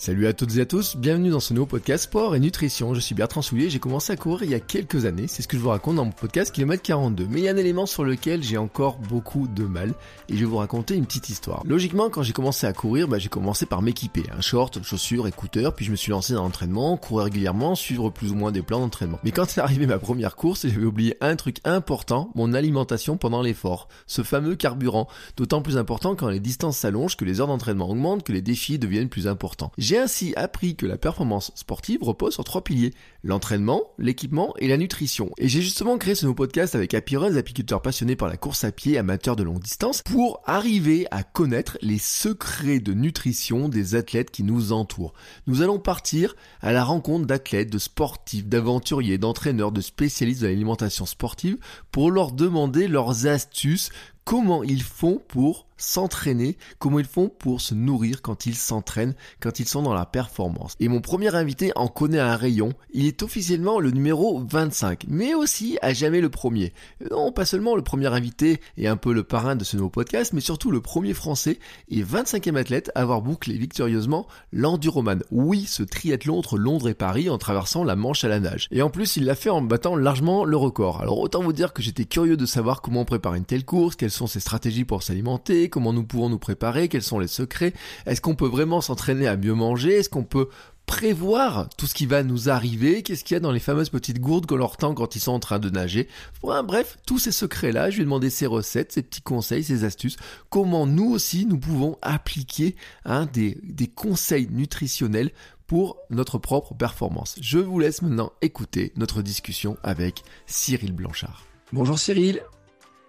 Salut à toutes et à tous, bienvenue dans ce nouveau podcast Sport et Nutrition. Je suis Bertrand Soulier, j'ai commencé à courir il y a quelques années, c'est ce que je vous raconte dans mon podcast Kilomètre 42. Mais il y a un élément sur lequel j'ai encore beaucoup de mal et je vais vous raconter une petite histoire. Logiquement, quand j'ai commencé à courir, bah, j'ai commencé par m'équiper, un short, chaussures, écouteurs, puis je me suis lancé dans l'entraînement, courir régulièrement, suivre plus ou moins des plans d'entraînement. Mais quand est arrivé ma première course, j'avais oublié un truc important, mon alimentation pendant l'effort, ce fameux carburant, d'autant plus important quand les distances s'allongent, que les heures d'entraînement augmentent, que les défis deviennent plus importants. J'ai ainsi appris que la performance sportive repose sur trois piliers, l'entraînement, l'équipement et la nutrition. Et j'ai justement créé ce nouveau podcast avec Happy apiculteurs passionnés par la course à pied, amateurs de longue distance, pour arriver à connaître les secrets de nutrition des athlètes qui nous entourent. Nous allons partir à la rencontre d'athlètes, de sportifs, d'aventuriers, d'entraîneurs, de spécialistes de l'alimentation sportive pour leur demander leurs astuces, comment ils font pour s'entraîner, comment ils font pour se nourrir quand ils s'entraînent, quand ils sont dans la performance. Et mon premier invité en connaît un rayon, il est officiellement le numéro 25, mais aussi à jamais le premier. Non, pas seulement le premier invité et un peu le parrain de ce nouveau podcast, mais surtout le premier français et 25e athlète à avoir bouclé victorieusement l'enduroman. Oui, ce triathlon entre Londres et Paris en traversant la Manche à la nage. Et en plus, il l'a fait en battant largement le record. Alors autant vous dire que j'étais curieux de savoir comment préparer une telle course, quelles sont ses stratégies pour s'alimenter, comment nous pouvons nous préparer, quels sont les secrets, est-ce qu'on peut vraiment s'entraîner à mieux manger, est-ce qu'on peut prévoir tout ce qui va nous arriver, qu'est-ce qu'il y a dans les fameuses petites gourdes qu'on leur tend quand ils sont en train de nager? bref, tous ces secrets-là, je lui ai demandé ses recettes, ses petits conseils, ses astuces, comment nous aussi nous pouvons appliquer hein, des, des conseils nutritionnels pour notre propre performance. Je vous laisse maintenant écouter notre discussion avec Cyril Blanchard. Bonjour Cyril.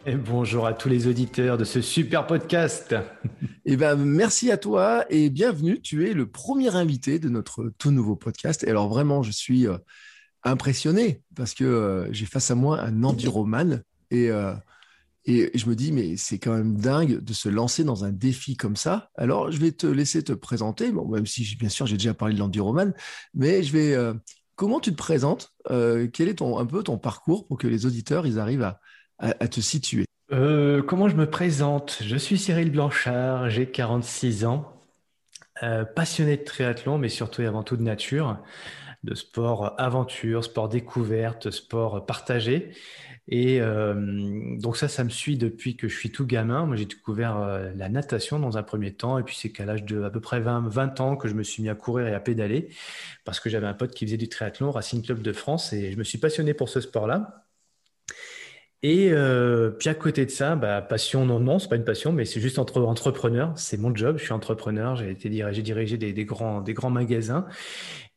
Et bonjour à tous les auditeurs de ce super podcast. Eh ben, merci à toi et bienvenue. Tu es le premier invité de notre tout nouveau podcast. Et alors vraiment, je suis euh, impressionné parce que euh, j'ai face à moi un enduroman et, euh, et je me dis, mais c'est quand même dingue de se lancer dans un défi comme ça. Alors, je vais te laisser te présenter, bon, même si bien sûr j'ai déjà parlé de l'enduroman, mais je vais... comment tu te présentes Quel est ton, un peu ton parcours pour que les auditeurs ils arrivent à à, te situer euh, Comment je me présente? Je suis Cyril Blanchard, j'ai 46 ans, euh, passionné de triathlon, mais surtout et avant tout de nature, de sport aventure, sport découverte, sport partagé. Et euh, donc ça, ça me suit depuis que je suis tout gamin. Moi, j'ai découvert la natation dans un premier temps, et puis c'est qu'à l'âge de à peu près 20, 20 ans que je me suis mis à courir et à pédaler, parce que j'avais un pote qui faisait du triathlon, Racing Club de France, et je me suis passionné pour ce sport-là. Et euh, puis à côté de ça, bah, passion, non, non, c'est pas une passion, mais c'est juste entre entrepreneur. C'est mon job. Je suis entrepreneur. J'ai été dirigé, dirigé des, grands, des grands magasins.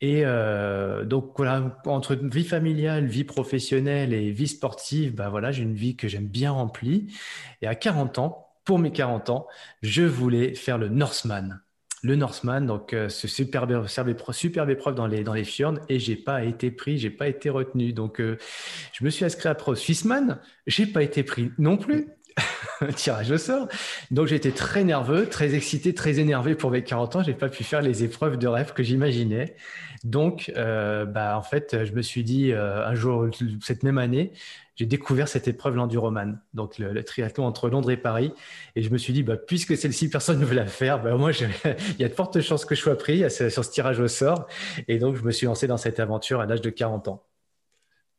Et euh, donc voilà, entre vie familiale, vie professionnelle et vie sportive, bah voilà, j'ai une vie que j'aime bien remplie. Et à 40 ans, pour mes 40 ans, je voulais faire le Northman le Northman, donc euh, ce superbe, superbe épreuve dans les, dans les fjords, et j'ai pas été pris, j'ai pas été retenu. Donc, euh, je me suis inscrit à Pro Swissman, j'ai pas été pris non plus. Tirage au sort. Donc, été très nerveux, très excité, très énervé pour mes 40 ans. J'ai pas pu faire les épreuves de rêve que j'imaginais. Donc, euh, bah, en fait, je me suis dit un jour, cette même année, j'ai découvert cette épreuve l'enduroman, donc le, triathlon entre Londres et Paris. Et je me suis dit, bah, puisque celle-ci, personne ne veut la faire, bah, moi, il y a de fortes chances que je sois pris sur ce tirage au sort. Et donc, je me suis lancé dans cette aventure à l'âge de 40 ans.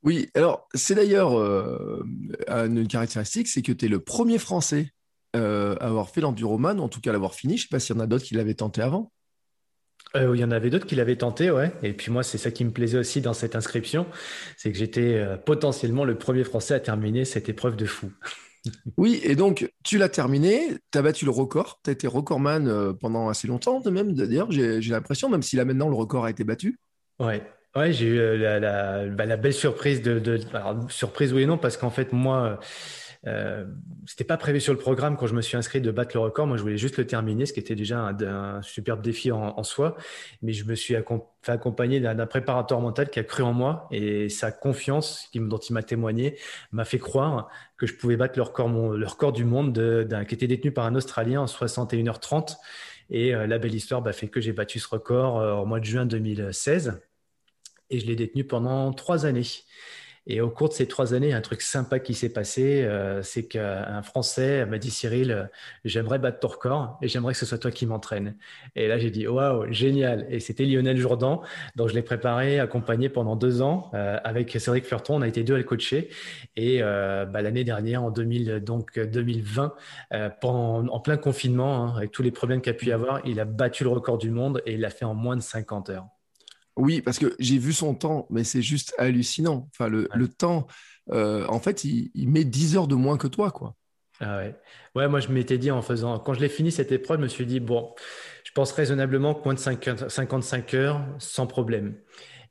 Oui, alors c'est d'ailleurs euh, une caractéristique, c'est que tu es le premier Français euh, à avoir fait l'enduroman, en tout cas l'avoir fini. Je ne sais pas s'il y en a d'autres qui l'avaient tenté avant. Euh, il y en avait d'autres qui l'avaient tenté, ouais. Et puis moi, c'est ça qui me plaisait aussi dans cette inscription, c'est que j'étais euh, potentiellement le premier Français à terminer cette épreuve de fou. oui, et donc tu l'as terminé, tu as battu le record, tu as été recordman euh, pendant assez longtemps, même d'ailleurs, j'ai l'impression, même si là maintenant le record a été battu. Ouais, ouais j'ai eu la, bah, belle surprise de, surprise oui et non, parce qu'en fait, moi, euh, c'était pas prévu sur le programme quand je me suis inscrit de battre le record. Moi, je voulais juste le terminer, ce qui était déjà un, superbe défi en, soi. Mais je me suis fait accompagner d'un préparateur mental qui a cru en moi et sa confiance, dont il m'a témoigné, m'a fait croire que je pouvais battre le record, du monde qui était détenu par un Australien en 61h30. Et euh, la belle histoire bah, fait que j'ai battu ce record euh, au mois de juin 2016 et je l'ai détenu pendant trois années. Et au cours de ces trois années, un truc sympa qui s'est passé, euh, c'est qu'un Français m'a dit Cyril, euh, j'aimerais battre ton record et j'aimerais que ce soit toi qui m'entraîne. Et là, j'ai dit waouh, génial. Et c'était Lionel Jourdan. Donc, je l'ai préparé, accompagné pendant deux ans euh, avec Cédric Fleurton. On a été deux à le coacher. Et bah, l'année dernière, en 2000, donc 2020, pendant, en plein confinement, hein, avec tous les problèmes qu'il a pu y avoir, il a battu le record du monde et il l'a fait en moins de 50 heures. Oui, parce que j'ai vu son temps, mais c'est juste hallucinant. Enfin, le, temps, euh, en fait, il, met 10 heures de moins que toi, quoi. Ah ouais. ouais, moi je m'étais dit en faisant, quand je l'ai fini cette épreuve, je me suis dit, bon, je pense raisonnablement que moins de 55 heures, sans problème.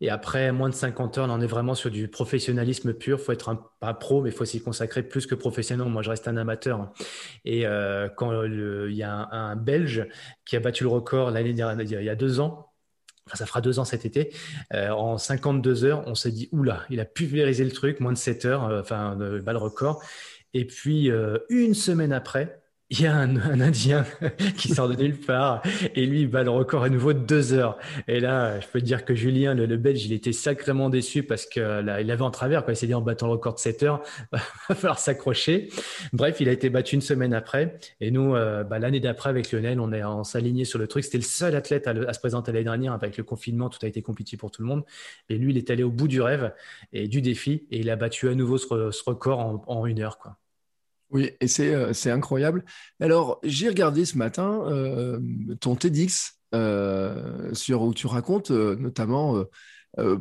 Et après, moins de 50 heures, là, on est vraiment sur du professionnalisme pur. Il faut être un, pas pro, mais il faut s'y consacrer plus que professionnel. Moi, je reste un amateur. Et euh, quand il y a un, un, Belge qui a battu le record l'année dernière, il y a deux ans, ça fera deux ans cet été. Euh, en 52 heures, on s'est dit, oula, il a pulvérisé le truc, moins de 7 heures, euh, enfin, euh, le record. Et puis, une semaine après, il y a un, Indien qui sort de nulle part et lui bat le record à nouveau de deux heures. Et là, je peux dire que Julien, le, Belge, il était sacrément déçu parce que il avait en travers. Quoi. Il s'est dit en battant le record de 7 heures, il va falloir s'accrocher. Bref, il a été battu une semaine après. Et nous, euh, bah, l'année d'après avec Lionel, on est en s'aligné sur le truc. C'était le seul athlète à, se présenter l'année dernière. Avec le confinement, tout a été compliqué pour tout le monde. Et lui, il est allé au bout du rêve et du défi et il a battu à nouveau ce, record en, en une heure. Quoi. Oui, et euh, c'est incroyable. Alors, j'ai regardé ce matin euh, ton TEDx euh, sur, où tu racontes notamment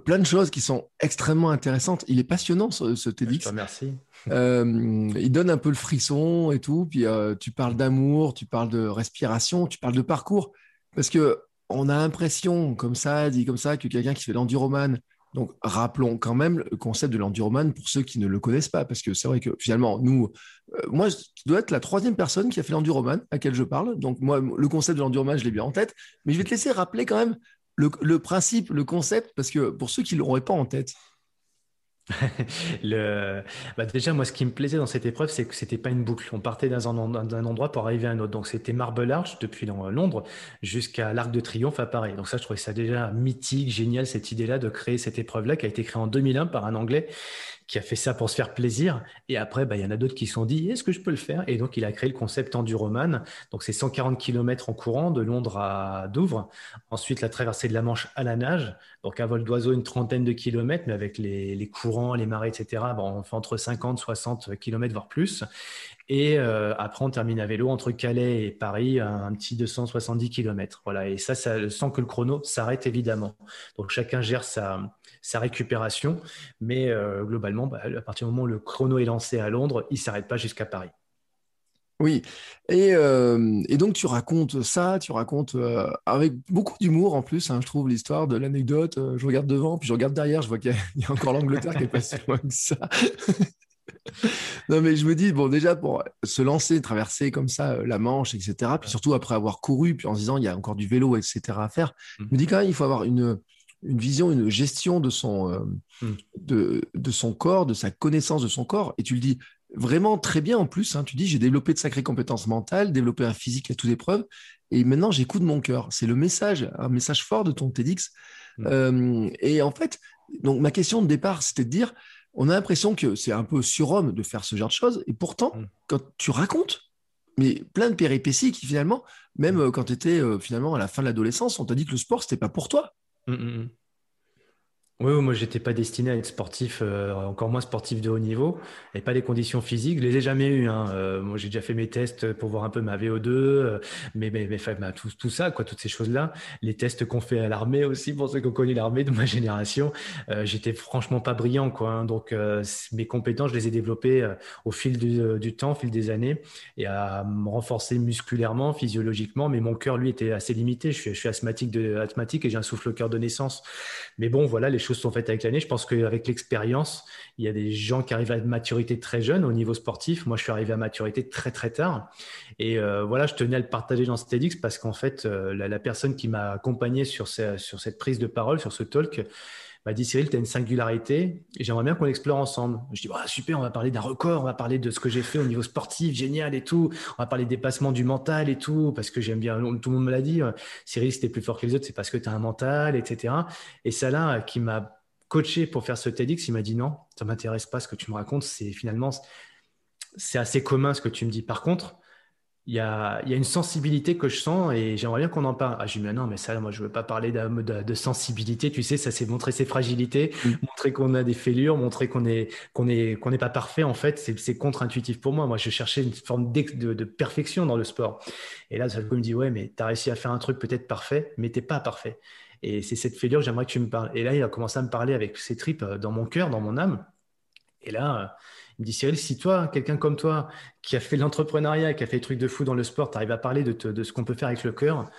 plein de choses qui sont extrêmement intéressantes. Il est passionnant ce, TEDx. Merci. il donne un peu le frisson et tout. Puis tu parles d'amour, tu parles de respiration, tu parles de parcours. Parce que on a l'impression, comme ça, dit comme ça, que quelqu'un qui fait l'enduroman, donc, rappelons quand même le concept de l'enduroman pour ceux qui ne le connaissent pas, parce que c'est vrai que finalement, nous, euh, moi, je dois être la troisième personne qui a fait l'enduroman à laquelle je parle. Donc, moi, le concept de l'enduroman, je l'ai bien en tête, mais je vais te laisser rappeler quand même le, principe, le concept, parce que pour ceux qui ne l'auraient pas en tête. le... Bah, déjà, moi, ce qui me plaisait dans cette épreuve, c'est que c'était pas une boucle. On partait d'un endroit pour arriver à un autre. Donc, c'était Marble Arch depuis Londres jusqu'à l'Arc de Triomphe à Paris. Donc, ça, je trouvais ça déjà mythique, génial, cette idée-là de créer cette épreuve-là qui a été créée en 2001 par un Anglais qui a fait ça pour se faire plaisir. Et après, bah, il y en a d'autres qui se sont dit, est-ce que je peux le faire? Et donc, il a créé le concept Enduroman. Donc, c'est 140 km en courant de Londres à Douvres. Ensuite, la traversée de la Manche à la nage. Donc, un vol d'oiseau, une trentaine de kilomètres, mais avec les, courants, les marées, etc. Bon, on fait entre 50, 60 kilomètres, voire plus. Et euh, après, on termine à vélo entre Calais et Paris, un, petit 270 km. Voilà. Et ça, ça, sans que le chrono s'arrête évidemment. Donc, chacun gère sa, sa récupération. Mais euh, globalement, bah, à partir du moment où le chrono est lancé à Londres, il ne s'arrête pas jusqu'à Paris. Oui, et, euh, donc tu racontes ça, tu racontes euh, avec beaucoup d'humour en plus, hein, je trouve l'histoire de l'anecdote. je regarde devant, puis je regarde derrière, je vois qu'il y, a encore l'Angleterre qui est pas si loin que ça. non, mais je me dis, bon, déjà, pour se lancer, traverser comme ça la Manche, etc., puis surtout après avoir couru, puis en se disant, il y a encore du vélo, etc. à faire, je me dis quand même, il faut avoir une, une vision, une gestion de son, euh, hmm. de, de, son corps, de sa connaissance de son corps. Et tu le dis vraiment très bien en plus. Hein. tu dis, j'ai développé de sacrées compétences mentales, développé un physique à toute épreuve. Et maintenant, j'écoute mon cœur. C'est le message, un message fort de ton TEDx. Hmm. Euh, et en fait, donc ma question de départ, c'était de dire, on a l'impression que c'est un peu surhomme de faire ce genre de choses. Et pourtant, hmm. quand tu racontes, mais plein de péripéties qui finalement, même euh, quand tu étais finalement à la fin de l'adolescence, on t'a dit que le sport, c'était pas pour toi. Mm, mm, mm. Oui, moi, j'étais pas destiné à être sportif, euh, encore moins sportif de haut niveau, et pas les conditions physiques. Je les ai jamais eues. Hein. Euh, moi, j'ai déjà fait mes tests pour voir un peu ma VO2, euh, mais, mais, mais tout, ça, quoi, toutes ces choses-là. Les tests qu'on fait à l'armée aussi, pour ceux qui ont connu l'armée de ma génération, j'étais franchement pas brillant, quoi. Hein. donc, mes compétences, je les ai développées au fil du, temps, au fil des années, et à me renforcer musculairement, physiologiquement. Mais mon cœur, lui, était assez limité. Je suis, asthmatique, de, asthmatique et j'ai un souffle cœur de naissance. Mais bon, voilà, les choses sont faites avec l'année. Je pense qu'avec l'expérience, il y a des gens qui arrivent à maturité très jeune au niveau sportif. Moi, je suis arrivé à maturité très très tard. Et euh, voilà, je tenais à le partager dans cet edix parce qu'en fait, euh, la, personne qui m'a accompagné sur cette prise de parole, sur ce talk, m'a dit Cyril, tu as une singularité et j'aimerais bien qu'on l'explore ensemble. Je dis bah, super, on va parler d'un record, on va parler de ce que j'ai fait au niveau sportif, génial et tout. On va parler des passements du mental et tout, parce que j'aime bien, tout le monde me l'a dit. Cyril, si tu es plus fort que les autres, c'est parce que tu as un mental, etc. Et ça là qui m'a coaché pour faire ce TEDx, il m'a dit non, ça m'intéresse pas ce que tu me racontes. C'est finalement, c'est assez commun ce que tu me dis. Par contre, il y a, une sensibilité que je sens et j'aimerais bien qu'on en parle. Ah, je dis, mais non, mais ça, moi, je veux pas parler de, sensibilité. Tu sais, ça, c'est montrer ses fragilités, mm. montrer qu'on a des fêlures, montrer qu'on est, qu'on est, qu'on n'est pas parfait. En fait, c'est contre-intuitif pour moi. Moi, je cherchais une forme de, de, perfection dans le sport. Et là, ça me dit, ouais, mais tu as réussi à faire un truc peut-être parfait, mais t'es pas parfait. Et c'est cette fêlure, j'aimerais que tu me parles. Et là, il a commencé à me parler avec ses tripes euh, dans mon cœur, dans mon âme. Et là, il me dit Cyril, si toi, quelqu'un comme toi, qui a fait l'entrepreneuriat, qui a fait des trucs de fou dans le sport, tu arrives à parler de, ce qu'on peut faire avec le cœur,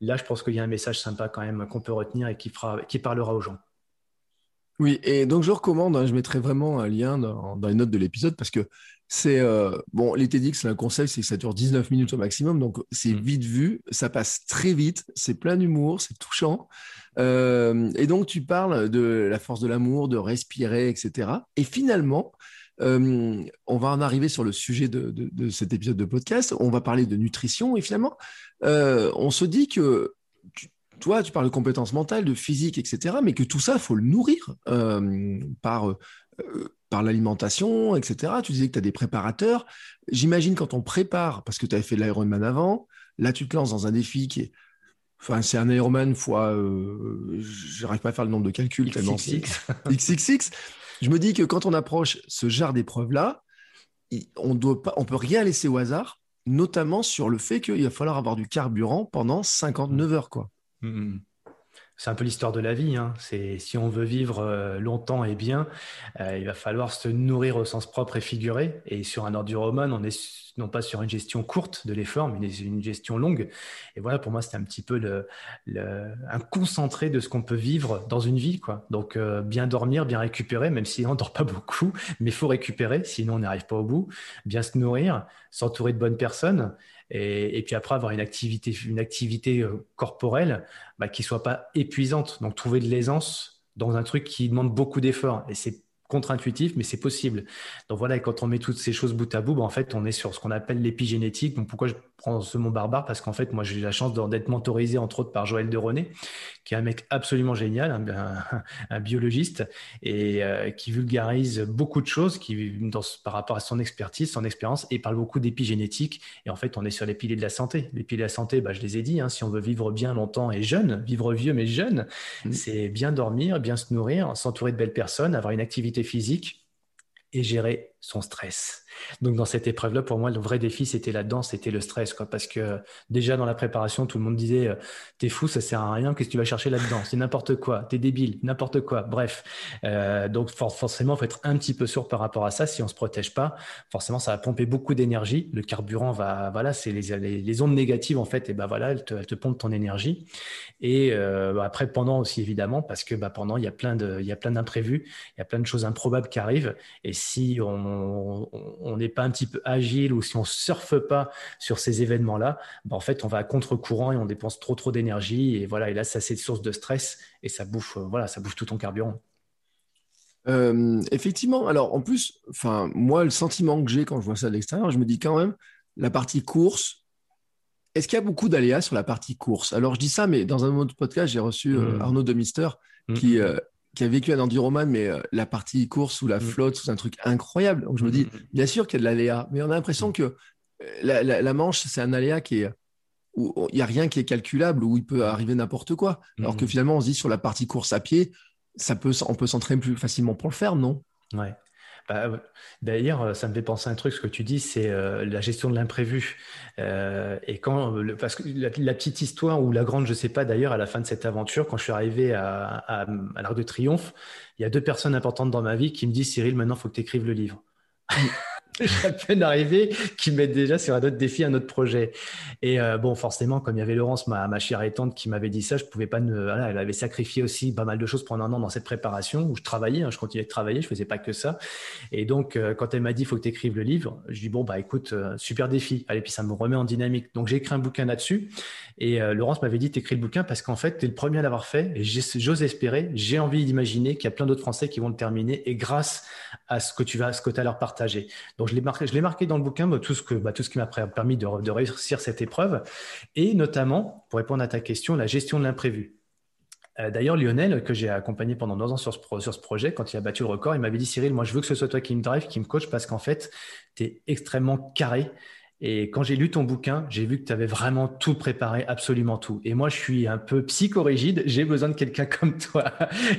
là, je pense qu'il y a un message sympa quand même qu'on peut retenir et qui, fera, qui parlera aux gens. Oui, et donc je recommande, hein, je mettrai vraiment un lien dans, les notes de l'épisode parce que c'est euh, bon, les TEDx, un conseil, c'est que ça dure 19 minutes au maximum, donc c'est mm. vite vu, ça passe très vite, c'est plein d'humour, c'est touchant. Euh, et donc tu parles de la force de l'amour, de respirer, etc. Et finalement, euh, on va en arriver sur le sujet de, cet épisode de podcast. On va parler de nutrition et finalement, euh, on se dit que toi, tu parles de compétences mentales, de physique, etc., mais que tout ça, il faut le nourrir euh, par, par l'alimentation, etc. Tu disais que tu as des préparateurs. J'imagine quand on prépare, parce que tu avais fait de l'Ironman avant, là, tu te lances dans un défi qui est Enfin, c'est un Ironman fois, je n'arrive pas à faire le nombre de calculs tellement XXX. XXX. Je me dis que quand on approche ce genre d'épreuve-là, on ne peut rien laisser au hasard, notamment sur le fait qu'il va falloir avoir du carburant pendant 59 heures. Quoi. Mmh, mmh c'est un peu l'histoire de la vie. Hein. C'est si on veut vivre euh, longtemps et bien, euh, il va falloir se nourrir au sens propre et figuré. Et sur un enduromon, on est non pas sur une gestion courte de l'effort, mais une gestion longue. Et voilà, pour moi, c'est un petit peu un concentré de ce qu'on peut vivre dans une vie. Donc, euh, bien dormir, bien récupérer, même si on ne dort pas beaucoup, mais il faut récupérer, sinon on n'arrive pas au bout. Bien se nourrir, s'entourer de bonnes personnes et, puis après avoir une activité, une activité euh, corporelle bah, qui soit pas épuisante. Donc trouver de l'aisance dans un truc qui demande beaucoup d'efforts. Et c'est contre-intuitif, mais c'est possible. Donc voilà, quand on met toutes ces choses bout à bout, bah, en fait, on est sur ce qu'on appelle l'épigénétique. Donc pourquoi je prends ce mot barbare? Parce qu'en fait, moi, j'ai eu la chance d'être mentorisé, entre autres, par Joël de René, qui est un mec absolument génial, un, biologiste, et euh, qui vulgarise beaucoup de choses qui, dans, par rapport à son expertise, son expérience, et parle beaucoup d'épigénétique. Et en fait, on est sur les piliers de la santé. Les piliers de la santé, bah, je les ai dit, hein, si on veut vivre bien longtemps et jeune, vivre vieux mais jeune, mmh. c'est bien dormir, bien se nourrir, s'entourer de belles personnes, avoir une activité physique et gérer son stress. Donc dans cette épreuve-là, pour moi, le vrai défi, c'était la danse, c'était le stress, quoi. Parce que déjà dans la préparation, tout le monde disait euh, "T'es fou, ça sert à rien. Qu'est-ce que tu vas chercher là-dedans? C'est n'importe quoi. T'es débile, n'importe quoi." Bref, euh, donc forcément, faut être un petit peu sûr par rapport à ça. Si on se protège pas, forcément, ça va pomper beaucoup d'énergie. Le carburant va, voilà, c'est les, les, ondes négatives en fait, et ben voilà, elles te, elles pompent ton énergie. Et euh, bah, après, pendant aussi évidemment, parce que bah, pendant, il y a plein de, il y a plein d'imprévus, il y a plein de choses improbables qui arrivent. Et si on on n'est pas un petit peu agile ou si on surfe pas sur ces événements-là, bah, en fait, on va à contre-courant et on dépense trop trop d'énergie et voilà. Et là, ça c'est source de stress et ça bouffe, euh, voilà, ça bouffe tout ton carburant. Euh, effectivement. Alors en plus, enfin moi, le sentiment que j'ai quand je vois ça de l'extérieur, je me dis quand même la partie course. Est-ce qu'il y a beaucoup d'aléas sur la partie course? Alors je dis ça, mais dans un autre podcast, j'ai reçu euh, mmh. Arnaud de Mister mmh. qui qui a vécu un enduroman, mais euh, la partie course ou la mm. flotte, c'est un truc incroyable. Donc je me dis, mm, mm, bien sûr qu'il y a de l'aléa, mais on a l'impression que euh, la, manche, c'est un aléa qui est où il n'y a rien qui est calculable, où il peut arriver n'importe quoi. Alors que finalement, on se dit sur la partie course à pied, ça peut, on peut s'entraîner plus facilement pour le faire, non? Ouais. Bah, d'ailleurs, euh, ça me fait penser à un truc, ce que tu dis, c'est euh, la gestion de l'imprévu. Euh, et quand, parce que la, petite histoire, ou la grande, je sais pas d'ailleurs, à la fin de cette aventure, quand je suis arrivé à, à, à l'Arc de Triomphe, il y a deux personnes importantes dans ma vie qui me disent Cyril, maintenant, il faut que tu écrives le livre. À peine arrivé, qui mettent déjà sur un autre défi, un autre projet. Et euh, bon, forcément, comme il y avait Laurence, ma, ma chère étante, qui m'avait dit ça, je pouvais pas ne. Elle avait sacrifié aussi pas mal de choses pendant un an dans cette préparation où je travaillais, hein, je continuais de travailler, je faisais pas que ça. Et donc, euh, quand elle m'a dit, il faut que tu écrives le livre, je dis bon bah écoute, euh, super défi. Allez, puis ça me remet en dynamique. Donc j'ai écrit un bouquin là-dessus. Et Laurence m'avait dit, t'écris le bouquin parce qu'en fait, tu es le premier à l'avoir fait. J'ose espérer, j'ai envie d'imaginer qu'il y a plein d'autres Français qui vont le terminer. Et grâce à ce que tu vas, ce que tu as leur partagé. Donc je l'ai marqué, dans le bouquin bah, tout ce que, bah, qui m'a permis de, réussir cette épreuve, et notamment, pour répondre à ta question, la gestion de l'imprévu. Euh, d'ailleurs, Lionel, que j'ai accompagné pendant deux ans sur ce, sur ce, projet, quand il a battu le record, il m'avait dit Cyril, moi je veux que ce soit toi qui me drive, qui me coach, parce qu'en fait, tu es extrêmement carré. Et quand j'ai lu ton bouquin, j'ai vu que tu avais vraiment tout préparé, absolument tout. Et moi, je suis un peu psychorigide. J'ai besoin de quelqu'un comme toi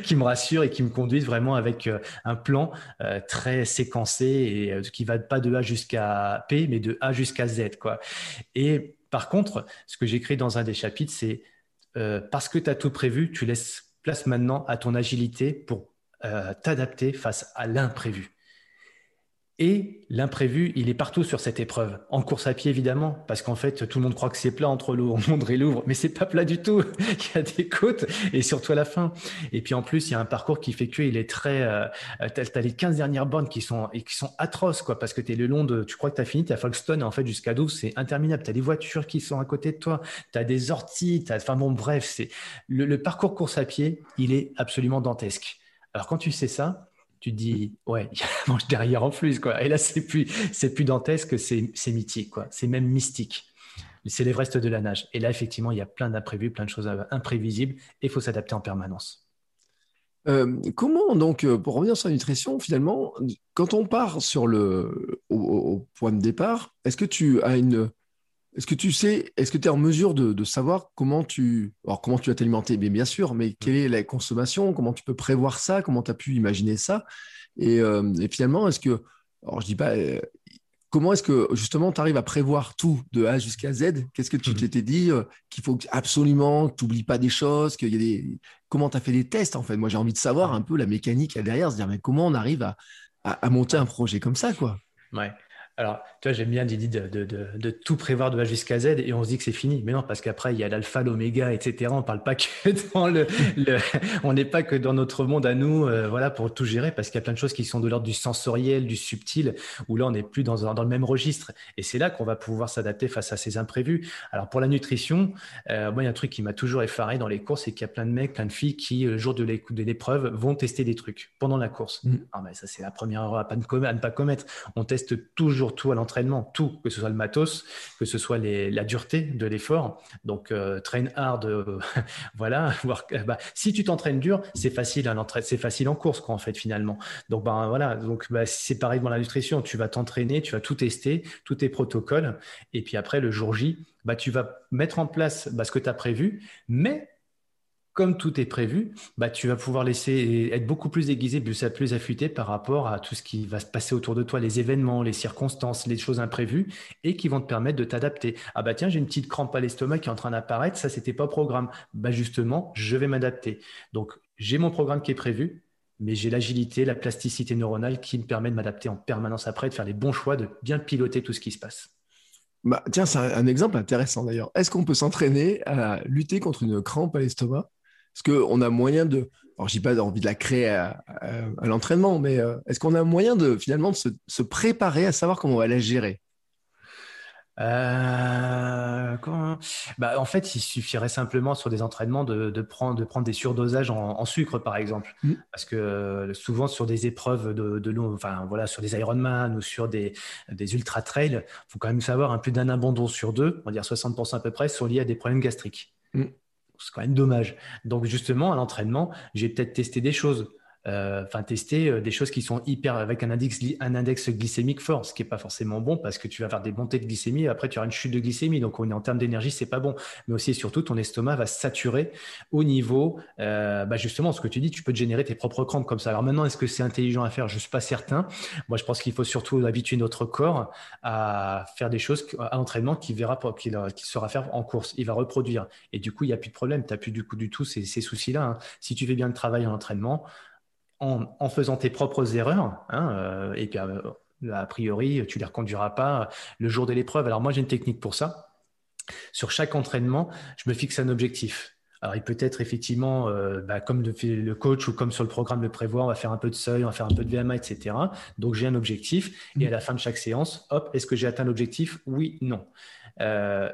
qui me rassure et qui me conduise vraiment avec euh, un plan euh, très séquencé et qui va pas de A jusqu'à P, mais de A jusqu'à Z. Quoi. Et par contre, ce que j'écris dans un des chapitres, c'est euh, parce que tu as tout prévu, tu laisses place maintenant à ton agilité pour euh, t'adapter face à l'imprévu. Et l'imprévu, il est partout sur cette épreuve. En course à pied, évidemment, parce qu'en fait, tout le monde croit que c'est plat entre Londres et Louvre, mais c'est pas plat du tout. il y a des côtes et surtout à la fin. Et puis en plus, il y a un parcours qui fait que il est très. Euh, tu as, les 15 dernières bornes qui sont, et qui sont atroces, quoi, parce que tu es le long de. Tu crois que tu as fini, tu à Folkestone, et en fait, jusqu'à Douvres, c'est interminable. Tu as des voitures qui sont à côté de toi, tu as des orties, enfin bon, bref, c'est le, le parcours course à pied, il est absolument dantesque. Alors quand tu sais ça, tu te dis, ouais, il y a la manche derrière en plus, quoi. Et là, c'est plus, c'est plus dantesque, c'est, c'est mythique, quoi. C'est même mystique. C'est l'Everest de la nage. Et là, effectivement, il y a plein d'imprévus, plein de choses imprévisibles, et il faut s'adapter en permanence. Euh, comment donc, euh, pour revenir sur la nutrition, finalement, quand on part sur le, au point de départ, est-ce que tu as une, est-ce que tu sais, est-ce que tu es en mesure de, savoir comment tu, alors comment tu vas t'alimenter? Bien, bien sûr, mais quelle est la consommation? Comment tu peux prévoir ça? Comment tu as pu imaginer ça? Euh, et, finalement, est-ce que, alors je dis pas, euh, comment est-ce que justement tu arrives à prévoir tout de A jusqu'à Z? Qu'est-ce que tu mmh t'étais dit euh, qu'il faut absolument que tu n'oublies pas des choses qu'il y a des... Comment tu as fait des tests en fait? Moi, j'ai envie de savoir un peu la mécanique derrière, se dire mais comment on arrive à, à monter un projet comme ça quoi? Ouais. Alors, tu vois, j'aime bien l'idée de, de, de, tout prévoir de A jusqu'à Z et on se dit que c'est fini. Mais non, parce qu'après, il y a l'alpha, l'oméga, etc. On parle pas que dans le, le on n'est pas que dans notre monde à nous, euh, voilà, pour tout gérer, parce qu'il y a plein de choses qui sont de l'ordre du sensoriel, du subtil, où là, on n'est plus dans, dans le même registre. Et c'est là qu'on va pouvoir s'adapter face à ces imprévus. Alors, pour la nutrition, euh, moi, il y a un truc qui m'a toujours effaré dans les courses, c'est qu'il y a plein de mecs, plein de filles qui, le jour de l'épreuve, vont tester des trucs pendant la course. Mm. Ah, mais ça, c'est la première erreur à, pas à ne pas commettre. On teste toujours tout à l'entraînement, tout, que ce soit le matos, que ce soit la dureté de l'effort. Donc, euh, train hard, euh, voilà. bah, si tu t'entraînes dur, c'est facile à c'est facile en course, quoi, en fait, finalement. Donc, ben voilà. Donc, bah, c'est pareil dans la nutrition. Tu vas t'entraîner, tu vas tout tester, tous tes protocoles, et puis après, le jour J, bah, tu vas mettre en place bah, ce que tu as prévu, mais comme tout est prévu, bah, tu vas pouvoir laisser être beaucoup plus aiguisé, plus affûté par rapport à tout ce qui va se passer autour de toi, les événements, les circonstances, les choses imprévues, et qui vont te permettre de t'adapter. Ah bah tiens, j'ai une petite crampe à l'estomac qui est en train d'apparaître, ça c'était pas au programme. Bah justement, je vais m'adapter. Donc j'ai mon programme qui est prévu, mais j'ai l'agilité, la plasticité neuronale qui me permet de m'adapter en permanence après, de faire les bons choix, de bien piloter tout ce qui se passe. Bah, tiens, c'est un, exemple intéressant d'ailleurs. Est-ce qu'on peut s'entraîner à lutter contre une crampe à l'estomac? Est-ce qu'on a moyen de. Alors, je n'ai pas envie de la créer à, l'entraînement, mais euh, est-ce qu'on a moyen de finalement de se, préparer à savoir comment on va la gérer? Euh, bah, en fait, il suffirait simplement sur des entraînements de, prendre, de prendre des surdosages en, sucre, par exemple. Mm. Parce que euh, souvent, sur des épreuves de, de l'eau, enfin, voilà, sur des Ironman ou sur des, des ultra-trails, il faut quand même savoir un plus d'un abandon sur deux, on va dire 60% à peu près, sont liés à des problèmes gastriques. Mm c'est quand même dommage. Donc justement, à l'entraînement, j'ai peut-être testé des choses. Euh, enfin tester euh, des choses qui sont hyper avec un index, un index glycémique fort, ce qui est pas forcément bon parce que tu vas faire des montées de glycémie après tu auras une chute de glycémie. Donc on est en termes d'énergie, c'est pas bon. Mais aussi et surtout, ton estomac va saturer au niveau, euh, bah justement, ce que tu dis, tu peux te générer tes propres crampes comme ça. Alors maintenant, est-ce que c'est intelligent à faire? Je suis pas certain. Moi, je pense qu'il faut surtout habituer notre corps à faire des choses à l'entraînement qui verra, qu'il sera faire en course. Il va reproduire et du coup, il y a plus de problème. Tu n'as plus du coup du tout ces, ces soucis-là. Hein. Si tu fais bien le travail en entraînement en, faisant tes propres erreurs. Hein, euh, et puis, euh, a priori, tu ne les reconduiras pas le jour de l'épreuve. Alors, moi, j'ai une technique pour ça. Sur chaque entraînement, je me fixe un objectif. Alors, il peut être effectivement, euh, bah, comme le, coach ou comme sur le programme le prévoit, on va faire un peu de seuil, on va faire un peu de VMA, etc. Donc, j'ai un objectif. Et à la fin de chaque séance, hop, est-ce que j'ai atteint l'objectif? Oui, non.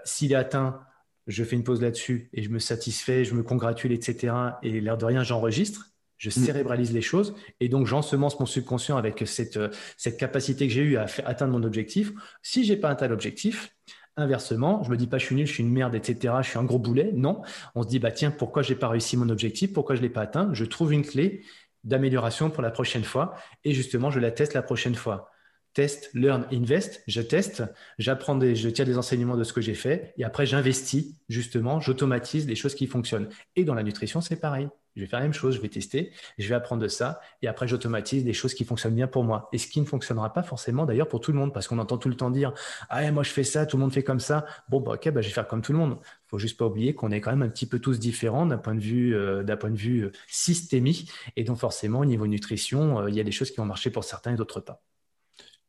S'il est atteint, je fais une pause là-dessus et je me satisfais, je me congratule, etc. Et l'air de rien, j'enregistre je mm. cérébralise les choses et donc j'ensemence mon subconscient avec cette, euh, cette capacité que j'ai eue à atteindre mon objectif. Si j'ai pas atteint l'objectif, Inversement, je me dis pas je suis nul, je suis une merde, etc. Je suis un gros boulet. Non, on se dit bah tiens pourquoi j'ai pas réussi mon objectif, pourquoi je l'ai pas atteint? Je trouve une clé d'amélioration pour la prochaine fois et justement je la teste la prochaine fois. Test, learn, invest. Je teste, j'apprends, je tire des enseignements de ce que j'ai fait et après j'investis justement, j'automatise les choses qui fonctionnent. Et dans la nutrition c'est pareil. Je vais faire la même chose, je vais tester, je vais apprendre de ça, et après j'automatise des choses qui fonctionnent bien pour moi. Et ce qui ne fonctionnera pas forcément d'ailleurs pour tout le monde, parce qu'on entend tout le temps dire Ah, moi je fais ça, tout le monde fait comme ça. Bon, bah, ok, bah, je vais faire comme tout le monde. Il faut juste pas oublier qu'on est quand même un petit peu tous différents d'un point de vue, euh, d'un point de vue euh, systémique. Et donc forcément, au niveau nutrition, euh, il y a des choses qui vont marcher pour certains et d'autres pas.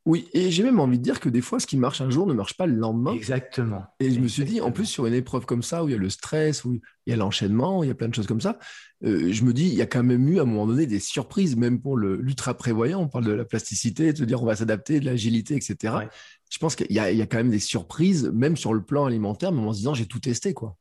Oui, et j'ai même envie de dire que des fois, ce qui marche un jour ne marche pas le lendemain. Exactement. Et je me suis dit, en plus, sur une épreuve comme ça, où il y a le stress, où il y a l'enchaînement, il y a plein de choses comme ça, euh, je me dis, il y a quand même eu à un moment donné des surprises, même pour l'ultra prévoyant. On parle de la plasticité, de se dire on va s'adapter, de l'agilité, etc. Je pense qu'il y, y, a quand même des surprises, même sur le plan alimentaire, mais en se disant, j'ai tout testé, quoi.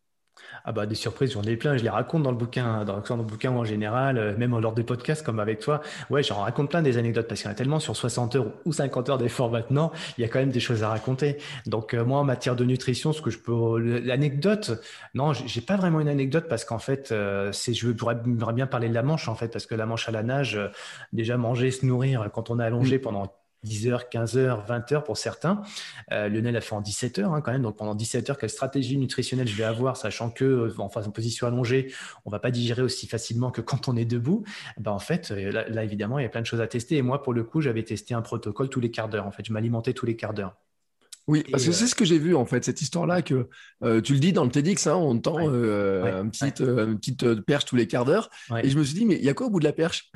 Ah bah des surprises, j'en ai plein, je les raconte dans le bouquin, dans, le bouquin en général, euh, même lors des podcasts comme avec toi. Ouais, j'en raconte plein des anecdotes parce qu'il y en a tellement sur 60 heures ou 50 heures d'effort maintenant, il y a quand même des choses à raconter. Donc euh, moi en matière de nutrition, ce que je peux l'anecdote, non, j'ai pas vraiment une anecdote parce qu'en fait, euh, c'est je pourrais bien parler de la manche en fait parce que la manche à la nage, déjà manger, se nourrir quand on est allongé mmh. pendant 10 heures, 15 heures, 20 heures pour certains. Euh, Lionel a fait en 17 heures hein, quand même. Donc pendant 17 heures, quelle stratégie nutritionnelle je vais avoir, sachant que euh, en, en position allongée, on va pas digérer aussi facilement que quand on est debout. Ben, en fait, euh, là, évidemment, il y a plein de choses à tester. Et moi, pour le coup, j'avais testé un protocole tous les quarts d'heure. En fait, je m'alimentais tous les quarts d'heure. Oui, parce que c'est ce que j'ai vu en fait, cette histoire-là que tu le dis dans le TEDx, hein, on tend une petite perche tous les quarts d'heure. Et je me suis dit, mais il y a quoi au bout de la perche?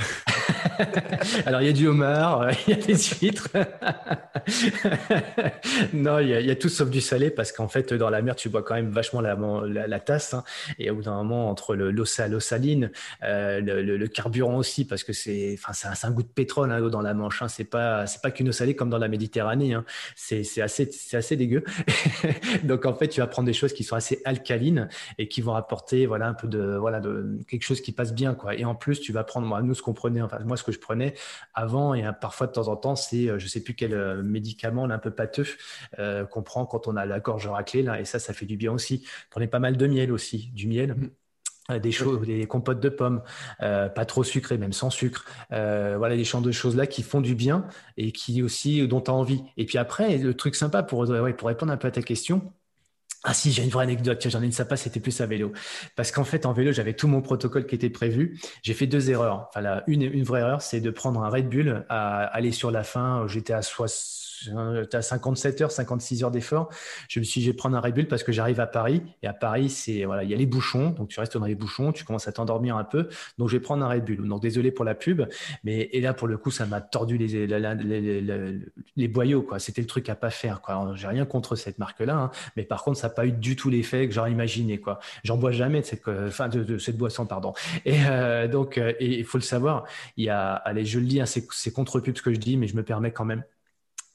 Alors, il y a du homard, euh, il y a des huîtres. non, il y, a, tout sauf du salé parce qu'en fait, dans la mer, tu bois quand même vachement la, tasse. Hein. et au bout d'un moment, entre l'eau saline, euh, le, carburant aussi, parce que c'est un, goût de pétrole hein, dans la Manche. Hein. C'est pas, pas qu'une eau salée comme dans la Méditerranée. Hein. C'est assez, assez dégueu. Donc, en fait, tu vas prendre des choses qui sont assez alcalines et qui vont apporter voilà, un peu de, voilà, de quelque chose qui passe bien. Quoi. Et en plus, tu vas prendre, moi, nous, ce qu'on prenait, enfin, moi, ce que je prenais avant et parfois de temps en temps, c'est euh, je sais plus quel euh, médicament un peu pâteux euh, qu'on prend quand on a la gorge raclée là, et ça, ça fait du bien aussi. Prenez pas mal de miel aussi, du miel. Mm. des choses, des compotes de pommes, pas trop sucrées, même sans sucre. voilà des champs de choses là qui font du bien et qui aussi dont tu as envie. Et puis après, le truc sympa pour, pour répondre un peu à ta question, ah si, j'ai une vraie anecdote, j'en ai une sympa, c'était plus à vélo. Parce qu'en fait, en vélo, j'avais tout mon protocole qui était prévu. J'ai fait deux erreurs. Enfin, une, une vraie erreur, c'est de prendre un Red Bull à aller sur la fin. J'étais à 60 tu as 57 heures, 56 heures d'effort. Je me suis dit, je vais prendre un Red Bull parce que j'arrive à Paris. Et à Paris, c'est voilà, il y a les bouchons. Donc, tu restes dans les bouchons, tu commences à t'endormir un peu. Donc, je vais prendre un Red Bull. Donc, désolé pour la pub. Mais, et là, pour le coup, ça m'a tordu les, les, les, boyaux, quoi. C'était le truc à pas faire, quoi. J'ai rien contre cette marque-là. Hein. mais par contre, ça n'a pas eu du tout l'effet que j'aurais imaginé, quoi. J'en bois jamais de cette, enfin, de, cette boisson, pardon. Et euh, donc, euh, il faut le savoir. Il y a, allez, je le dis, hein, c'est contre-pub ce que je dis, mais je me permets quand même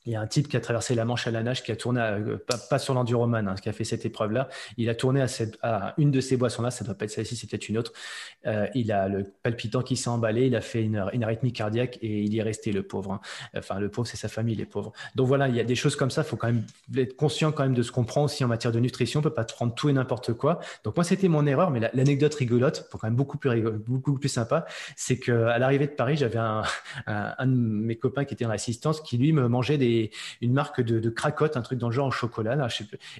il y a un type qui a traversé la Manche à la nage, qui a tourné, euh, pas, sur l'enduroman, hein, qui a fait cette épreuve-là. Il a tourné à, cette, à une de ces boissons-là, ça ne doit pas être celle-ci, c'est peut-être une autre. Euh, il a le palpitant qui s'est emballé, il a fait une, une, arythmie cardiaque et il y est resté, le pauvre. Hein. Enfin, le pauvre, c'est sa famille, les pauvres. Donc voilà, il y a des choses comme ça, il faut quand même être conscient quand même de ce qu'on prend aussi en matière de nutrition, on ne peut pas prendre tout et n'importe quoi. Donc moi, c'était mon erreur, mais l'anecdote rigolote, pour quand même beaucoup plus, beaucoup plus sympa, c'est qu'à l'arrivée de Paris, j'avais un, un, un, de mes copains qui était en assistance qui, lui, me mangeait des, une marque de, cracotte, un truc dans le genre en chocolat. Là,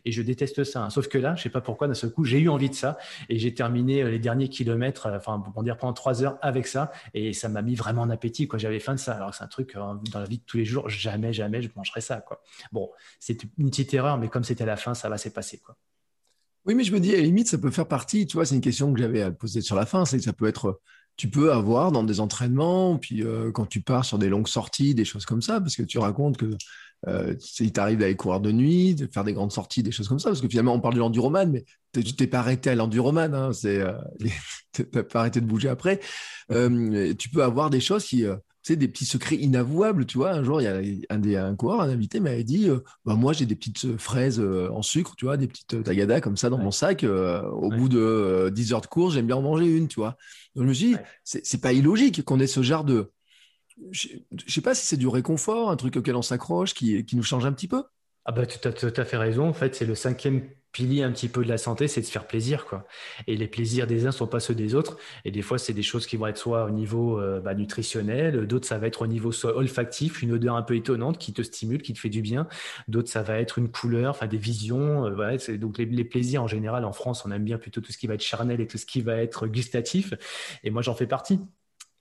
et je déteste ça. Hein. Sauf que là, je sais pas pourquoi, d'un seul coup, j'ai eu envie de ça. Et j'ai terminé euh, les derniers kilomètres, euh, enfin, pour dire pendant trois heures avec ça. Et ça m'a mis vraiment en appétit. Quoi. J'avais faim de ça. Alors c'est un truc, euh, dans la vie de tous les jours, jamais, jamais je mangerai ça. Quoi. Bon, c'est une petite erreur, mais comme c'était la fin, ça va s'est passé. Quoi. Oui, mais je me dis, à la limite, ça peut faire partie. Tu vois, c'est une question que j'avais à poser sur la fin. C'est que ça peut être tu peux avoir dans des entraînements, puis quand tu pars sur des longues sorties, des choses comme ça, parce que tu racontes que euh, il t'arrive d'aller courir de nuit, de faire des grandes sorties, des choses comme ça, parce que finalement, on parle de l'enduroman, mais tu t'es pas arrêté à l'enduroman, hein, c'est, euh, pas arrêté de bouger après. Euh, tu peux avoir des choses qui, euh, sais, des petits secrets inavouables, tu vois. Un jour, il y a un, des, un coureur, un invité m'avait dit, euh, bah, moi, j'ai des petites fraises en sucre, tu vois, des petites tagadas comme ça dans mon sac. au bout de 10 heures de course, j'aime bien en manger une, tu vois. Donc, je me suis dit, c'est pas illogique qu'on ait ce genre de, je sais pas si c'est du réconfort, un truc auquel on s'accroche, qui, qui, nous change un petit peu. Ah bah tu as tout à fait raison. En fait, c'est le cinquième pilier un petit peu de la santé, c'est de se faire plaisir, quoi. Et les plaisirs des uns sont pas ceux des autres. Et des fois, c'est des choses qui vont être soit au niveau euh, bah, nutritionnel, d'autres ça va être au niveau soit olfactif, une odeur un peu étonnante qui te stimule, qui te fait du bien. D'autres ça va être une couleur, enfin des visions. Euh, voilà, donc les, plaisirs en général en France, on aime bien plutôt tout ce qui va être charnel et tout ce qui va être gustatif. Et moi, j'en fais partie.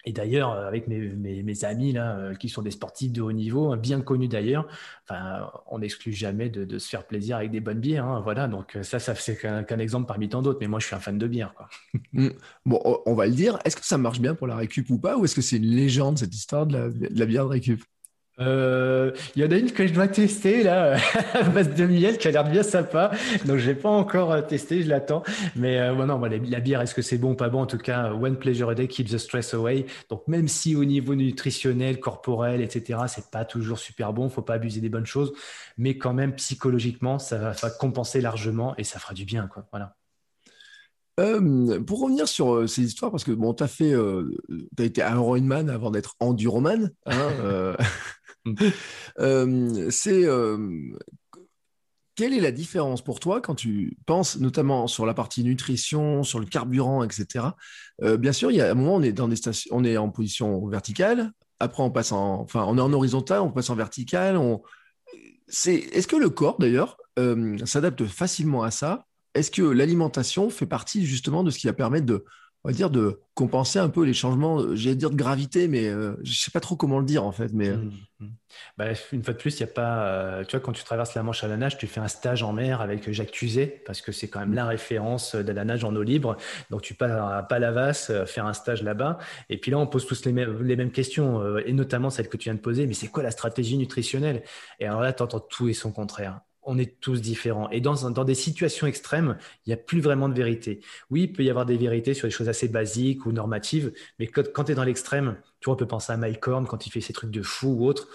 Et d'ailleurs, euh, avec mes, amis là, euh, qui sont des sportifs de haut niveau, hein, bien connus d'ailleurs, enfin, on n'exclut jamais de, se faire plaisir avec des bonnes bières. Hein, voilà, donc euh, ça, ça c'est qu'un exemple parmi tant d'autres. Mais moi, je suis un fan de bière. Mmh. Bon, on va le dire. Est-ce que ça marche bien pour la récup ou pas, ou est-ce que c'est une légende cette histoire de la, de la bière de récup? Euh, il y en a une que je dois tester là, à base de miel, qui a l'air bien sympa. Donc je n'ai pas encore euh, testé, je l'attends. Mais euh, bon, non, la bière, est-ce que c'est bon ou pas bon? En tout cas, one pleasure a day keeps the stress away. Donc même si au niveau nutritionnel, corporel, etc., c'est pas toujours super bon, faut pas abuser des bonnes choses, mais quand même psychologiquement, ça va, compenser largement et ça fera du bien, quoi. Voilà. pour revenir sur ces histoires, parce que bon, tu as fait, tu as été Ironman avant d'être Enduroman. Hein, Euh, c'est euh, quelle est la différence pour toi quand tu penses notamment sur la partie nutrition, sur le carburant, etc. Euh, bien sûr, il y a un moment on est dans des stations, on est en position verticale. Après, on passe en, enfin, on est en horizontal, on passe en vertical. On... C'est, est-ce que le corps d'ailleurs s'adapte facilement à ça? Est-ce que l'alimentation fait partie justement de ce qui va permettre de on va dire, de compenser un peu les changements, euh, j'allais dire de gravité, mais euh, je ne sais pas trop comment le dire en fait. Mais... Mmh, mmh. Bah, une fois de plus, il n'y a pas. Euh, tu vois, quand tu traverses la Manche à la nage, tu fais un stage en mer avec Jacques Tuzet, parce que c'est quand même la référence de la nage en eau libre. Donc, tu pars à Palavas faire un stage là-bas. Et puis là, on pose tous les mêmes, les mêmes questions, et notamment celle que tu viens de poser. Mais c'est quoi la stratégie nutritionnelle? Et alors là, tu entends tout et son contraire on est tous différents. Et dans, des situations extrêmes, il n'y a plus vraiment de vérité. Oui, il peut y avoir des vérités sur des choses assez basiques ou normatives, mais quand, tu es dans l'extrême, vois, on peut penser à Horn quand il fait ses trucs de fou ou autre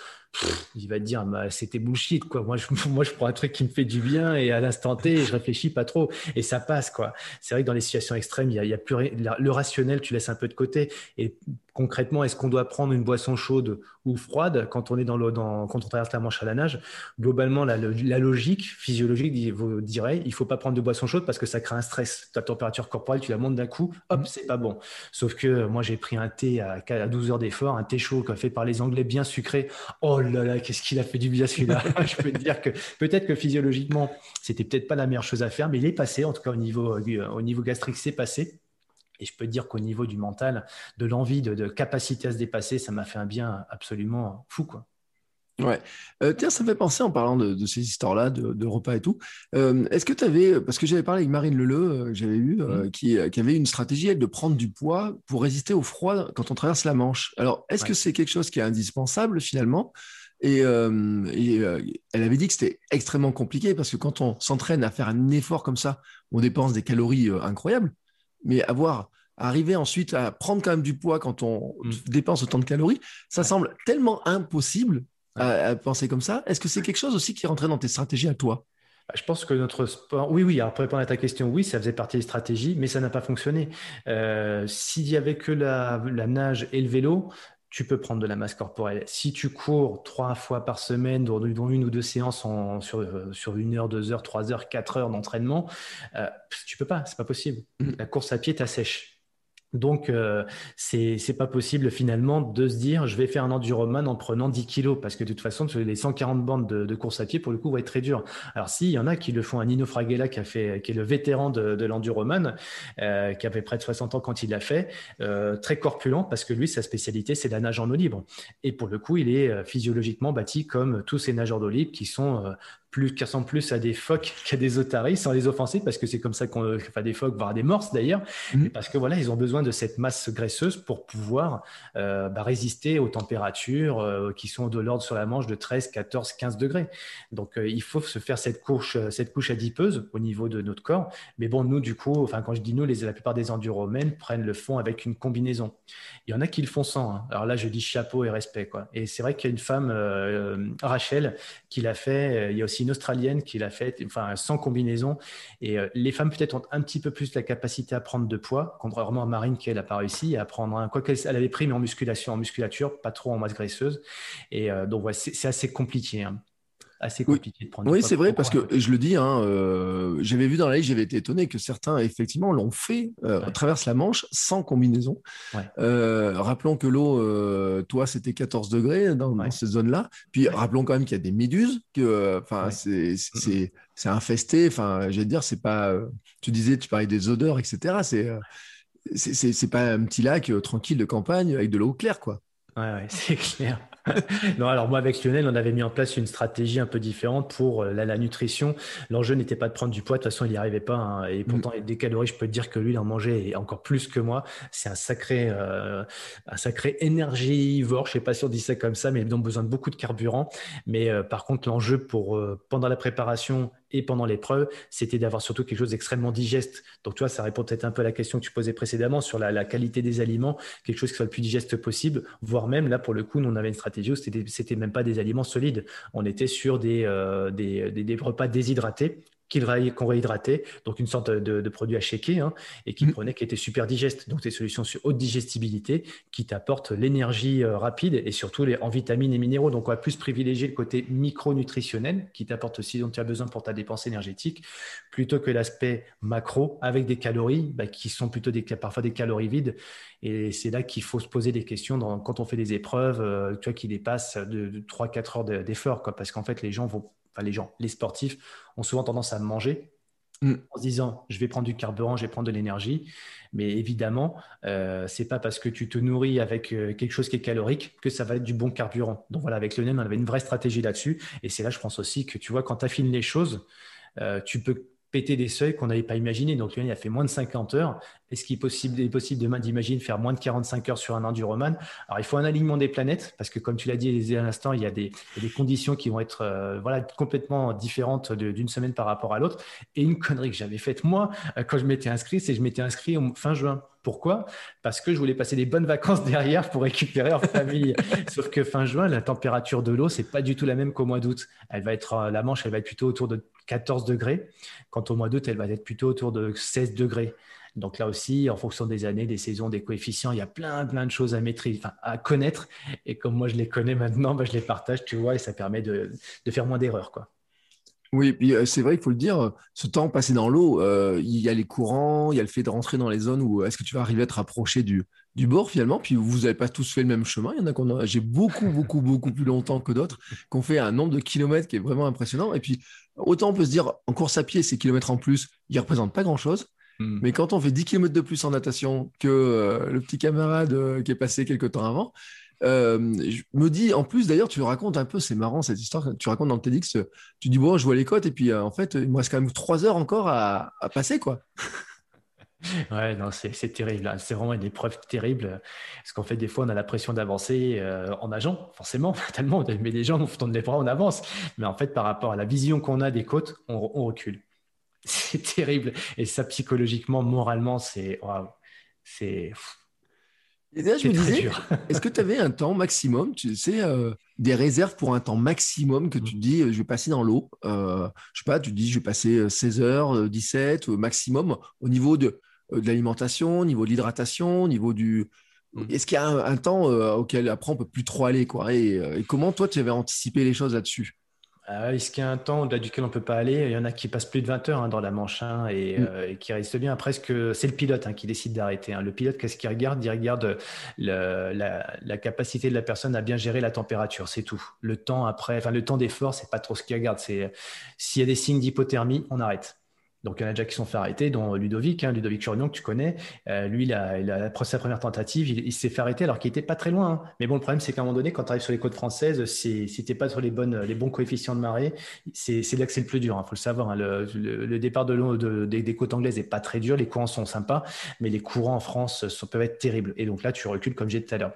il va te dire bah, c'était bullshit quoi. Moi je, moi je prends un truc qui me fait du bien et à l'instant T je réfléchis pas trop et ça passe quoi. C'est vrai que dans les situations extrêmes il y a, plus le rationnel tu laisses un peu de côté et concrètement est-ce qu'on doit prendre une boisson chaude ou froide quand on est dans, dans quand on traverse la Manche à la nage? Globalement la, la logique physiologique dirait il faut pas prendre de boisson chaude parce que ça crée un stress. Ta température corporelle tu la montes d'un coup hop mmh. c'est pas bon. Sauf que moi j'ai pris un thé à, à 12 heures un thé chaud fait par les Anglais bien sucré. Oh Oh là là, qu'est-ce qu'il a fait du bien celui-là. je peux te dire que peut-être que physiologiquement, c'était peut-être pas la meilleure chose à faire, mais il est passé, en tout cas au niveau, euh, au niveau gastrique, c'est passé. Et je peux te dire qu'au niveau du mental, de l'envie, de, de, capacité à se dépasser, ça m'a fait un bien absolument fou. Quoi. Ouais. Euh, tiens, ça me fait penser en parlant de, ces histoires-là, de, repas et tout. Euh, est-ce que tu avais, parce que j'avais parlé avec Marine Leleu, euh, j'avais eu, mmh. qui, avait une stratégie elle, de prendre du poids pour résister au froid quand on traverse la Manche. Alors, est-ce que c'est quelque chose qui est indispensable finalement? Et, elle avait dit que c'était extrêmement compliqué parce que quand on s'entraîne à faire un effort comme ça, on dépense des calories incroyables, mais avoir arriver ensuite à prendre quand même du poids quand on mmh. dépense autant de calories, ça semble tellement impossible à, penser comme ça. Est-ce que c'est quelque chose aussi qui rentrait dans tes stratégies à toi? Bah, je pense que notre sport, oui, oui, alors pour répondre à ta question, oui, ça faisait partie des stratégies, mais ça n'a pas fonctionné. Euh, S'il y avait que la, nage et le vélo, tu peux prendre de la masse corporelle. Si tu cours trois fois par semaine, dont une ou deux séances sur, euh, sur une heure, deux heures, trois heures, quatre heures d'entraînement, euh, tu peux pas, c'est pas possible. Mmh. La course à pied t'assèche. Donc, euh, c'est pas possible finalement de se dire je vais faire un enduroman en prenant 10 kilos parce que de toute façon, les 140 bandes de, course à pied, pour le coup, vont être très dures. Alors, si, il y en a qui le font. Un Nino Fraghella qui, a fait, qui est le vétéran de, de l'enduroman, euh, qui avait près de 60 ans quand il l'a fait, euh, très corpulent parce que lui, sa spécialité, c'est la nage en eau libre. Et pour le coup, il est euh, physiologiquement bâti comme tous ces nageurs d'eau libre qui sont euh, plus, qui ressemblent plus à des phoques qu'à des otaries, sans les offenser, parce que c'est comme ça qu'on, enfin des phoques, voire des morses d'ailleurs, mmh. parce que voilà, ils ont besoin de cette masse graisseuse pour pouvoir euh, bah, résister aux températures euh, qui sont de l'ordre sur la manche de 13, 14, 15 degrés. Donc euh, il faut se faire cette couche, cette couche adipeuse au niveau de notre corps. Mais bon, nous du coup, enfin quand je dis nous, les, la plupart des enduromènes prennent le fond avec une combinaison. Il y en a qui le font sans. Hein. Alors là, je dis chapeau et respect quoi. Et c'est vrai qu'il y a une femme, Rachel, qui l'a fait. Il y a aussi Australienne qui l'a fait, enfin sans combinaison. Et euh, les femmes peut-être ont un petit peu plus la capacité à prendre de poids, contrairement à Marine qui elle n'a pas réussi à prendre un, quoi qu'elle elle avait pris mais en musculation, en musculature, pas trop en masse graisseuse. Et euh, donc c'est assez compliqué. Hein. Assez compliqué de prendre. Oui, c'est vrai, parce que je le dis, hein, euh, j'avais vu dans la liste, j'avais été étonné que certains, effectivement, l'ont fait, euh, traverse la Manche sans combinaison. Euh, rappelons que l'eau, toi, c'était 14 degrés dans, cette zone-là. Puis rappelons quand même qu'il y a des méduses, que enfin c'est c'est infesté. Enfin, je vais dire, c'est pas. tu disais, tu parlais des odeurs, etc. C'est c'est pas un petit lac tranquille de campagne avec de l'eau claire, quoi. Ouais, c'est clair. non, alors moi avec Lionel, on avait mis en place une stratégie un peu différente pour euh, la, nutrition. L'enjeu n'était pas de prendre du poids, de toute façon il n'y arrivait pas. Hein. Et pourtant, mm. des calories, je peux te dire que lui, il en mangeait encore plus que moi. C'est un sacré, euh, un sacré énergivore. Je sais pas si on dit ça comme ça, mais ils ont besoin de beaucoup de carburant. Mais euh, par contre, l'enjeu pour pendant la préparation et pendant l'épreuve, c'était d'avoir surtout quelque chose d'extrêmement digeste. Donc, tu vois, ça répond peut-être un peu à la question que tu posais précédemment sur la, qualité des aliments, quelque chose qui soit le plus digeste possible, voire même, là, pour le coup, nous, on avait une stratégie où c'était, c'était même pas des aliments solides. On était sur des, euh, repas déshydratés qu'on réhydratait, donc une sorte de, produit à shaker, hein, et qui mmh. prenait, qui était super digeste. Donc des solutions sur haute digestibilité qui t'apportent l'énergie euh, rapide et surtout les, en vitamines et minéraux. Donc on va plus privilégier le côté micronutritionnel qui t'apporte aussi dont tu as besoin pour ta dépense énergétique, plutôt que l'aspect macro avec des calories bah, qui sont plutôt des, parfois des calories vides. Et c'est là qu'il faut se poser des questions dans, quand on fait des épreuves, euh, tu vois, qui dépassent de, de 3-4 heures d'effort, parce qu'en fait les gens vont enfin les gens, les sportifs, ont souvent tendance à manger mm. en se disant je vais prendre du carburant, je vais prendre de l'énergie. Mais évidemment, euh, c'est pas parce que tu te nourris avec euh, quelque chose qui est calorique que ça va être du bon carburant. Donc voilà, avec le NEM, on avait une vraie stratégie là-dessus. Et c'est là, je pense aussi que tu vois, quand tu affines les choses, euh, tu peux péter des seuils qu'on n'avait pas imaginés. Donc, il a fait moins de 50 heures. Est-ce qu'il est possible, demain d'imaginer faire moins de 45 heures sur un enduroman Alors, il faut un alignement des planètes parce que, comme tu l'as dit à l'instant, il y a des, des, conditions qui vont être euh, voilà, complètement différentes d'une semaine par rapport à l'autre. Et une connerie que j'avais faite, moi, euh, quand je m'étais inscrit, c'est que je m'étais inscrit fin juin. Pourquoi? Parce que je voulais passer des bonnes vacances derrière pour récupérer en famille. Sauf que fin juin, la température de l'eau, c'est pas du tout la même qu'au mois d'août. Elle va être, euh, la Manche, elle va être plutôt autour de 14 degrés. Quant au mois d'août, elle va être plutôt autour de 16 degrés. Donc là aussi, en fonction des années, des saisons, des coefficients, il y a plein, de choses à maîtriser, à connaître. Et comme moi, je les connais maintenant, bah, je les partage, tu vois, et ça permet de, faire moins d'erreurs, quoi. Oui, puis euh, c'est vrai, il faut le dire, ce temps passé dans l'eau, euh, il y a les courants, il y a le fait de rentrer dans les zones où est-ce que tu vas arriver à te rapprocher du, du bord finalement, puis vous n'avez pas tous fait le même chemin. Il y en a qu'on j'ai beaucoup, beaucoup, beaucoup plus longtemps que d'autres, qu'on fait un nombre de kilomètres qui est vraiment impressionnant. Et puis, autant on peut se dire, en course à pied, ces kilomètres en plus, ils ne représentent pas grand-chose. Hmm. Mais quand on fait 10 km de plus en natation que euh, le petit camarade euh, qui est passé quelques temps avant, euh, je me dis, en plus d'ailleurs, tu racontes un peu, c'est marrant cette histoire, tu racontes dans le TEDx, tu dis, bon, je vois les côtes, et puis en fait, il me reste quand même 3 heures encore à, passer, quoi. Ouais, non, c'est terrible. Hein. C'est vraiment une épreuve terrible. Parce qu'en fait, des fois, on a la pression d'avancer euh, en nageant, forcément, tellement. Mais les gens, on tourne les bras, on avance. Mais en fait, par rapport à la vision qu'on a des côtes, on, recule. C'est terrible. Et ça, psychologiquement, moralement, c'est. c'est. Et je me disais, est-ce que tu avais un temps maximum, tu sais, euh, des réserves pour un temps maximum que tu dis, je vais passer dans l'eau euh, Je sais pas, tu dis, je vais passer 16 heures, 17 maximum au niveau de, euh, de l'alimentation, au niveau de l'hydratation, au niveau du. Mm. Est-ce qu'il y a un, temps euh, auquel après on peut plus trop aller quoi et, comment toi tu avais anticipé les choses là-dessus? Ah Est-ce qu'il y a un temps au-delà duquel on peut pas aller Il y en a qui passent plus de 20 heures hein, dans la Manche hein, mm. et, qui restent bien. Presque, c'est le pilote hein, qui décide d'arrêter. Le pilote, qu'est-ce qu'il regarde? Il regarde la, la, capacité de la personne à bien gérer la température, c'est tout. Le temps après, enfin le temps d'effort, c'est pas trop ce qu'il regarde. C'est s'il y a des signes d'hypothermie, on arrête. Donc, il y en a déjà qui sont fait arrêter, dont Ludovic, hein, Ludovic Churnion, que tu connais. Euh, lui, il a, il a sa première tentative, il, s'est fait arrêter alors qu'il était pas très loin. Hein. Mais bon, le problème, c'est qu'à un moment donné, quand tu arrives sur les côtes françaises, si tu n'es pas sur les, bonnes, les bons coefficients de marée, c'est là que c'est le plus dur. Il hein, faut le savoir. Le, départ de des, côtes anglaises n'est pas très dur. Les courants sont sympas, mais les courants en France peuvent être terribles. Et donc là, tu recules, comme j'ai dit tout à l'heure.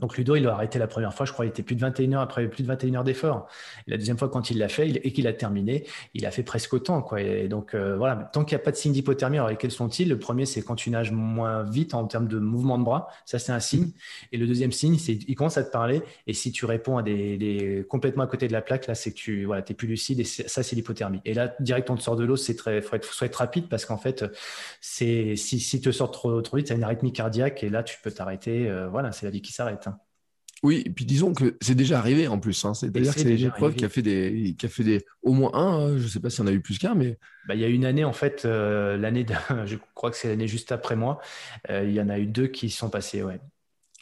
Donc Ludo, il a arrêté la première fois, je crois, il était plus de 21 heures après plus de 21 heures d'effort. La deuxième fois, quand il l'a fait et qu'il a terminé, il a fait presque autant. Quoi. Et donc euh, voilà, tant qu'il n'y a pas de signe d'hypothermie, alors quels sont-ils? Le premier, c'est quand tu nages moins vite en termes de mouvement de bras, ça c'est un signe. Et le deuxième signe, c'est qu'il commence à te parler. Et si tu réponds à des, complètement à côté de la plaque, là, c'est que tu voilà, es plus lucide et ça c'est l'hypothermie. Et là, direct, on te sort de l'eau, c'est très, faut être, faut être rapide parce qu'en fait, c'est si, si tu te sors trop, trop vite, a une arythmie cardiaque et là, tu peux t'arrêter. Euh, voilà, c'est la vie qui s'arrête. Hein. Oui, et puis disons que c'est déjà arrivé en plus. Hein. C'est-à-dire que c'est une qui a fait des, qui a fait des, au moins un. Hein. Je ne sais pas s'il y en a eu plus qu'un, mais bah, il y a une année en fait, euh, l'année, je crois que c'est l'année juste après moi. Euh, il y en a eu deux qui sont passés, ouais.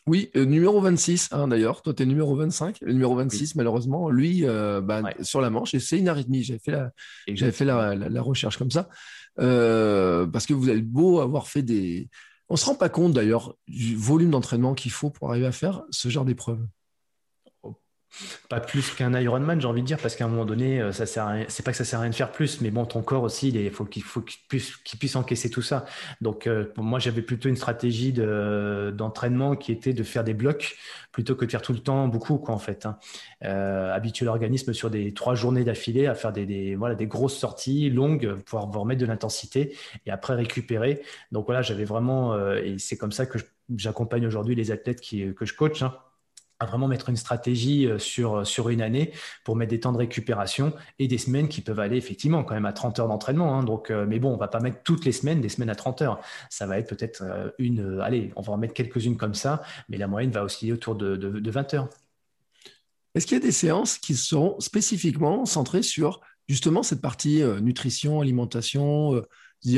Oui, euh, numéro 26 hein, d'ailleurs. Toi, tu es numéro 25. Le numéro 26, malheureusement, lui, bah, sur la manche, et c'est une arythmie. J'avais fait, la, j'avais fait la, la, recherche comme ça. parce que vous avez beau avoir fait des, on ne se rend pas compte d'ailleurs du volume d'entraînement qu'il faut pour arriver à faire ce genre d'épreuve. Pas plus qu'un Ironman, j'ai envie de dire, parce qu'à un moment donné, euh, ça sert c'est pas que ça sert à rien de faire plus, mais bon, ton corps aussi, il faut qu'il puisse, encaisser tout ça. Donc, euh, pour moi, j'avais plutôt une stratégie d'entraînement qui était de faire des blocs plutôt que de faire tout le temps beaucoup, quoi, en fait. Hein. Euh, habituer l'organisme sur des trois journées d'affilée à faire des, voilà, des grosses sorties longues, pouvoir remettre de l'intensité et après récupérer. Donc voilà, j'avais vraiment, et c'est comme ça que j'accompagne aujourd'hui les athlètes que je coach. Hein vraiment mettre une stratégie euh, sur, euh, sur une année pour mettre des temps de récupération et des semaines qui peuvent aller effectivement quand même à 30 heures d'entraînement. Hein. donc, euh, mais bon, on va pas mettre toutes les semaines des semaines à 30 heures. Ça va être peut-être une, allez, on va en mettre quelques-unes comme ça, mais la moyenne va osciller autour de, de, 20 heures. Est-ce qu'il y a des séances qui seront spécifiquement centrées sur justement cette partie nutrition, alimentation,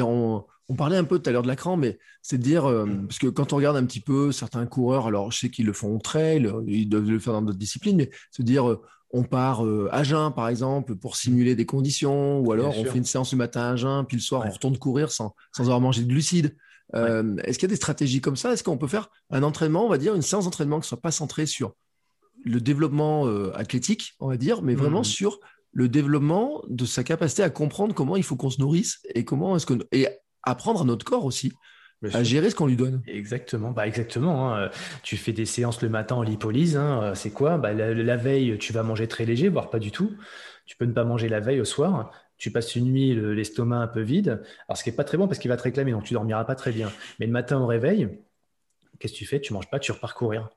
on, on parlait un peu tout à l'heure de l'écran, mais c'est de dire, euh, mm. parce que quand on regarde un petit peu certains coureurs, alors je sais qu'ils le font au trail, ils doivent le faire dans d'autres disciplines, mais se dire, euh, on part euh, à jeun, par exemple, pour simuler des conditions, ou alors on fait une séance le matin à jeun, puis le soir on retourne courir sans, sans avoir mangé de glucides. Est-ce qu'il y a des stratégies comme ça? Est-ce qu'on peut faire un entraînement, on va dire, une séance d'entraînement qui ne soit pas centrée sur le développement athlétique, on va dire, mais vraiment mm. sur le développement de sa capacité à comprendre comment il faut qu'on se nourrisse et comment est-ce que et apprendre à notre corps aussi à gérer ce qu'on lui donne. Exactement, bah exactement. Hein. Tu fais des séances le matin en lipolyse, hein. c'est quoi? Bah, la, veille, tu vas manger très léger, voire pas du tout. Tu peux ne pas manger la veille au soir. Tu passes une nuit l'estomac un peu vide. Alors, ce qui n'est pas très bon parce qu'il va te réclamer, donc tu dormiras pas très bien. Mais le matin au réveil, qu'est-ce que tu fais? Tu manges pas, tu repars courir.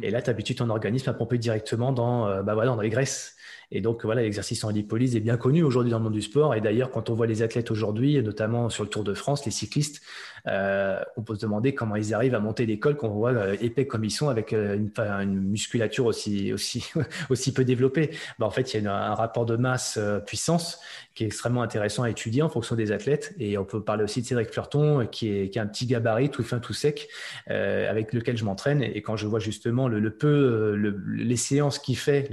Et là, tu habitues ton organisme à pomper directement dans, euh, bah voilà, dans les graisses. Et donc, voilà, l'exercice en lipolyse est bien connu aujourd'hui dans le monde du sport. Et d'ailleurs, quand on voit les athlètes aujourd'hui, notamment sur le Tour de France, les cyclistes, euh, on peut se demander comment ils arrivent à monter des cols qu'on voit euh, épais comme ils sont avec euh, une, musculature aussi, aussi, aussi peu développée. Bah, en fait, il y a un rapport de masse-puissance qui est extrêmement intéressant à étudier en fonction des athlètes. Et on peut parler aussi de Cédric Fleurton, qui est, qui un petit gabarit, tout fin, tout sec, avec lequel je m'entraîne. Et quand je vois justement le, peu, les séances qu'il fait,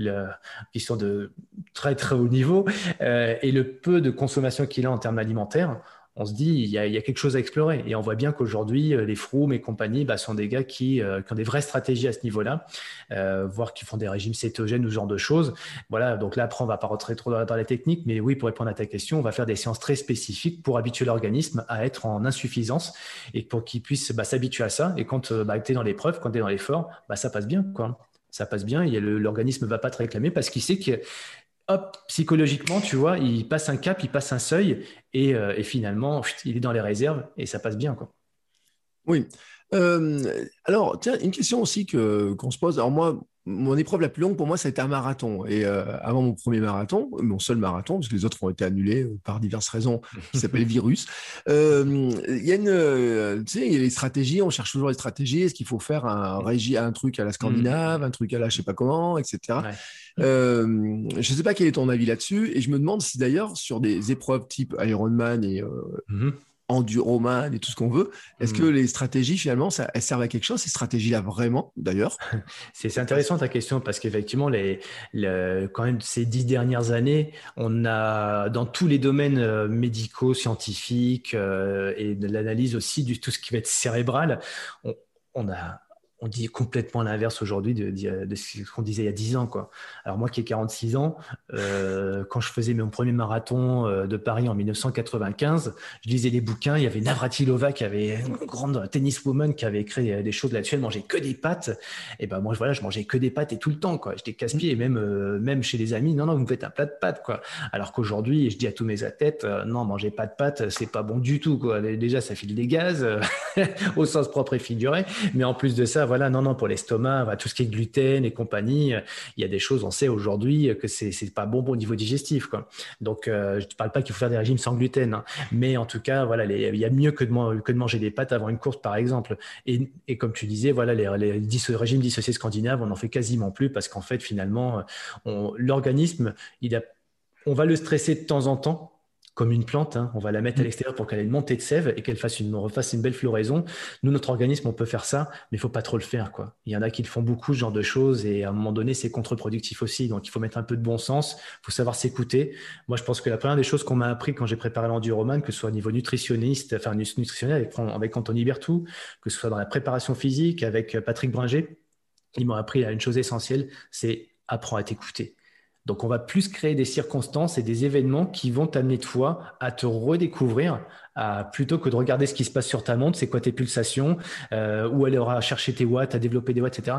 qui sont de très très haut niveau euh, et le peu de consommation qu'il a en termes alimentaires, on se dit il y, a, quelque chose à explorer. Et on voit bien qu'aujourd'hui, euh, les Froome et compagnie bah, sont des gars qui, euh, qui, ont des vraies stratégies à ce niveau-là, voire qui font des régimes cétogènes ou ce genre de choses. Voilà, donc là, après, on va pas rentrer trop dans, la technique, mais oui, pour répondre à ta question, on va faire des séances très spécifiques pour habituer l'organisme à être en insuffisance et pour qu'il puisse bah, s'habituer à ça. Et quand bah, tu es dans l'épreuve, quand tu es dans l'effort, bah, ça passe bien. quoi ça passe bien, l'organisme ne va pas te réclamer parce qu'il sait que hop, psychologiquement, tu vois, il passe un cap, il passe un seuil et, euh, finalement, il est dans les réserves et ça passe bien. Quoi. Oui. Euh, alors, tiens, une question aussi que, qu'on se pose. Alors, moi, mon épreuve la plus longue pour moi, ça a été un marathon. Et euh, avant mon premier marathon, mon seul marathon, parce que les autres ont été annulés euh, par diverses raisons, qui s'appelle virus. Euh, il y a une, tu sais, il y a les stratégies. On cherche toujours les stratégies. Est-ce qu'il faut faire un régi, un truc à la scandinave, un truc à la je sais pas comment, etc. je ne sais pas quel est ton avis là-dessus. Et je me demande si d'ailleurs sur des épreuves type Ironman et mm-hmm enduroman et tout ce qu'on veut. Est-ce que hmm. les stratégies, finalement, ça, elles servent à quelque chose, ces stratégies-là, vraiment, d'ailleurs? C'est intéressant ta question parce qu'effectivement, les, quand même, ces dix dernières années, on a, dans tous les domaines euh, médicaux, scientifiques euh, et de l'analyse aussi du tout ce qui va être cérébral, on, on a on dit complètement l'inverse aujourd'hui de, ce qu'on disait il y a 10 ans. Quoi. Alors moi qui ai 46 ans, euh, quand je faisais mon premier marathon euh, de Paris en 1995, je lisais des bouquins, il y avait Navratilova qui avait une grande tenniswoman qui avait écrit des choses là-dessus, elle mangeait que des pâtes. Et ben moi voilà, je mangeais que des pâtes et tout le temps. J'étais casse-pied même, euh, même chez les amis, non, non, vous me faites un plat de pâtes. Quoi. Alors qu'aujourd'hui, je dis à tous mes athlètes, non, mangez pas de pâtes, c'est pas bon du tout. Quoi. Déjà, ça file des gaz, au sens propre et figuré. Mais en plus de ça, voilà, non, non, pour l'estomac, tout ce qui est gluten et compagnie, il y a des choses, on sait aujourd'hui que c'est n'est pas bon, au niveau digestif. Donc, je ne parle pas qu'il faut faire des régimes sans gluten, hein. mais en tout cas, voilà, il y a mieux que de, manger des pâtes avant une course, par exemple. Et, comme tu disais, voilà, les, les régimes dissociés scandinaves, on n'en fait quasiment plus parce qu'en fait, finalement, l'organisme, on va le stresser de temps en temps comme une plante. Hein. On va la mettre à mm. l'extérieur pour qu'elle ait une montée de sève et qu'elle fasse une, refasse une belle floraison. Nous, notre organisme, on peut faire ça, mais il faut pas trop le faire. Quoi. Il y en a qui le font beaucoup, ce genre de choses, et à un moment donné, c'est contre-productif aussi. Donc, il faut mettre un peu de bon sens, il faut savoir s'écouter. Moi, je pense que la première des choses qu'on m'a appris quand j'ai préparé l'enduroman, que ce soit au niveau nutritionniste, enfin nutritionnel avec, avec Anthony Bertou, que ce soit dans la préparation physique avec Patrick Bringer, ils m'ont appris une chose essentielle, c'est apprendre à t'écouter donc, on va plus créer des circonstances et des événements qui vont t'amener toi à te redécouvrir, plutôt que de regarder ce qui se passe sur ta montre, c'est quoi tes pulsations, euh, où elle aura cherché tes watts, à développer des watts, etc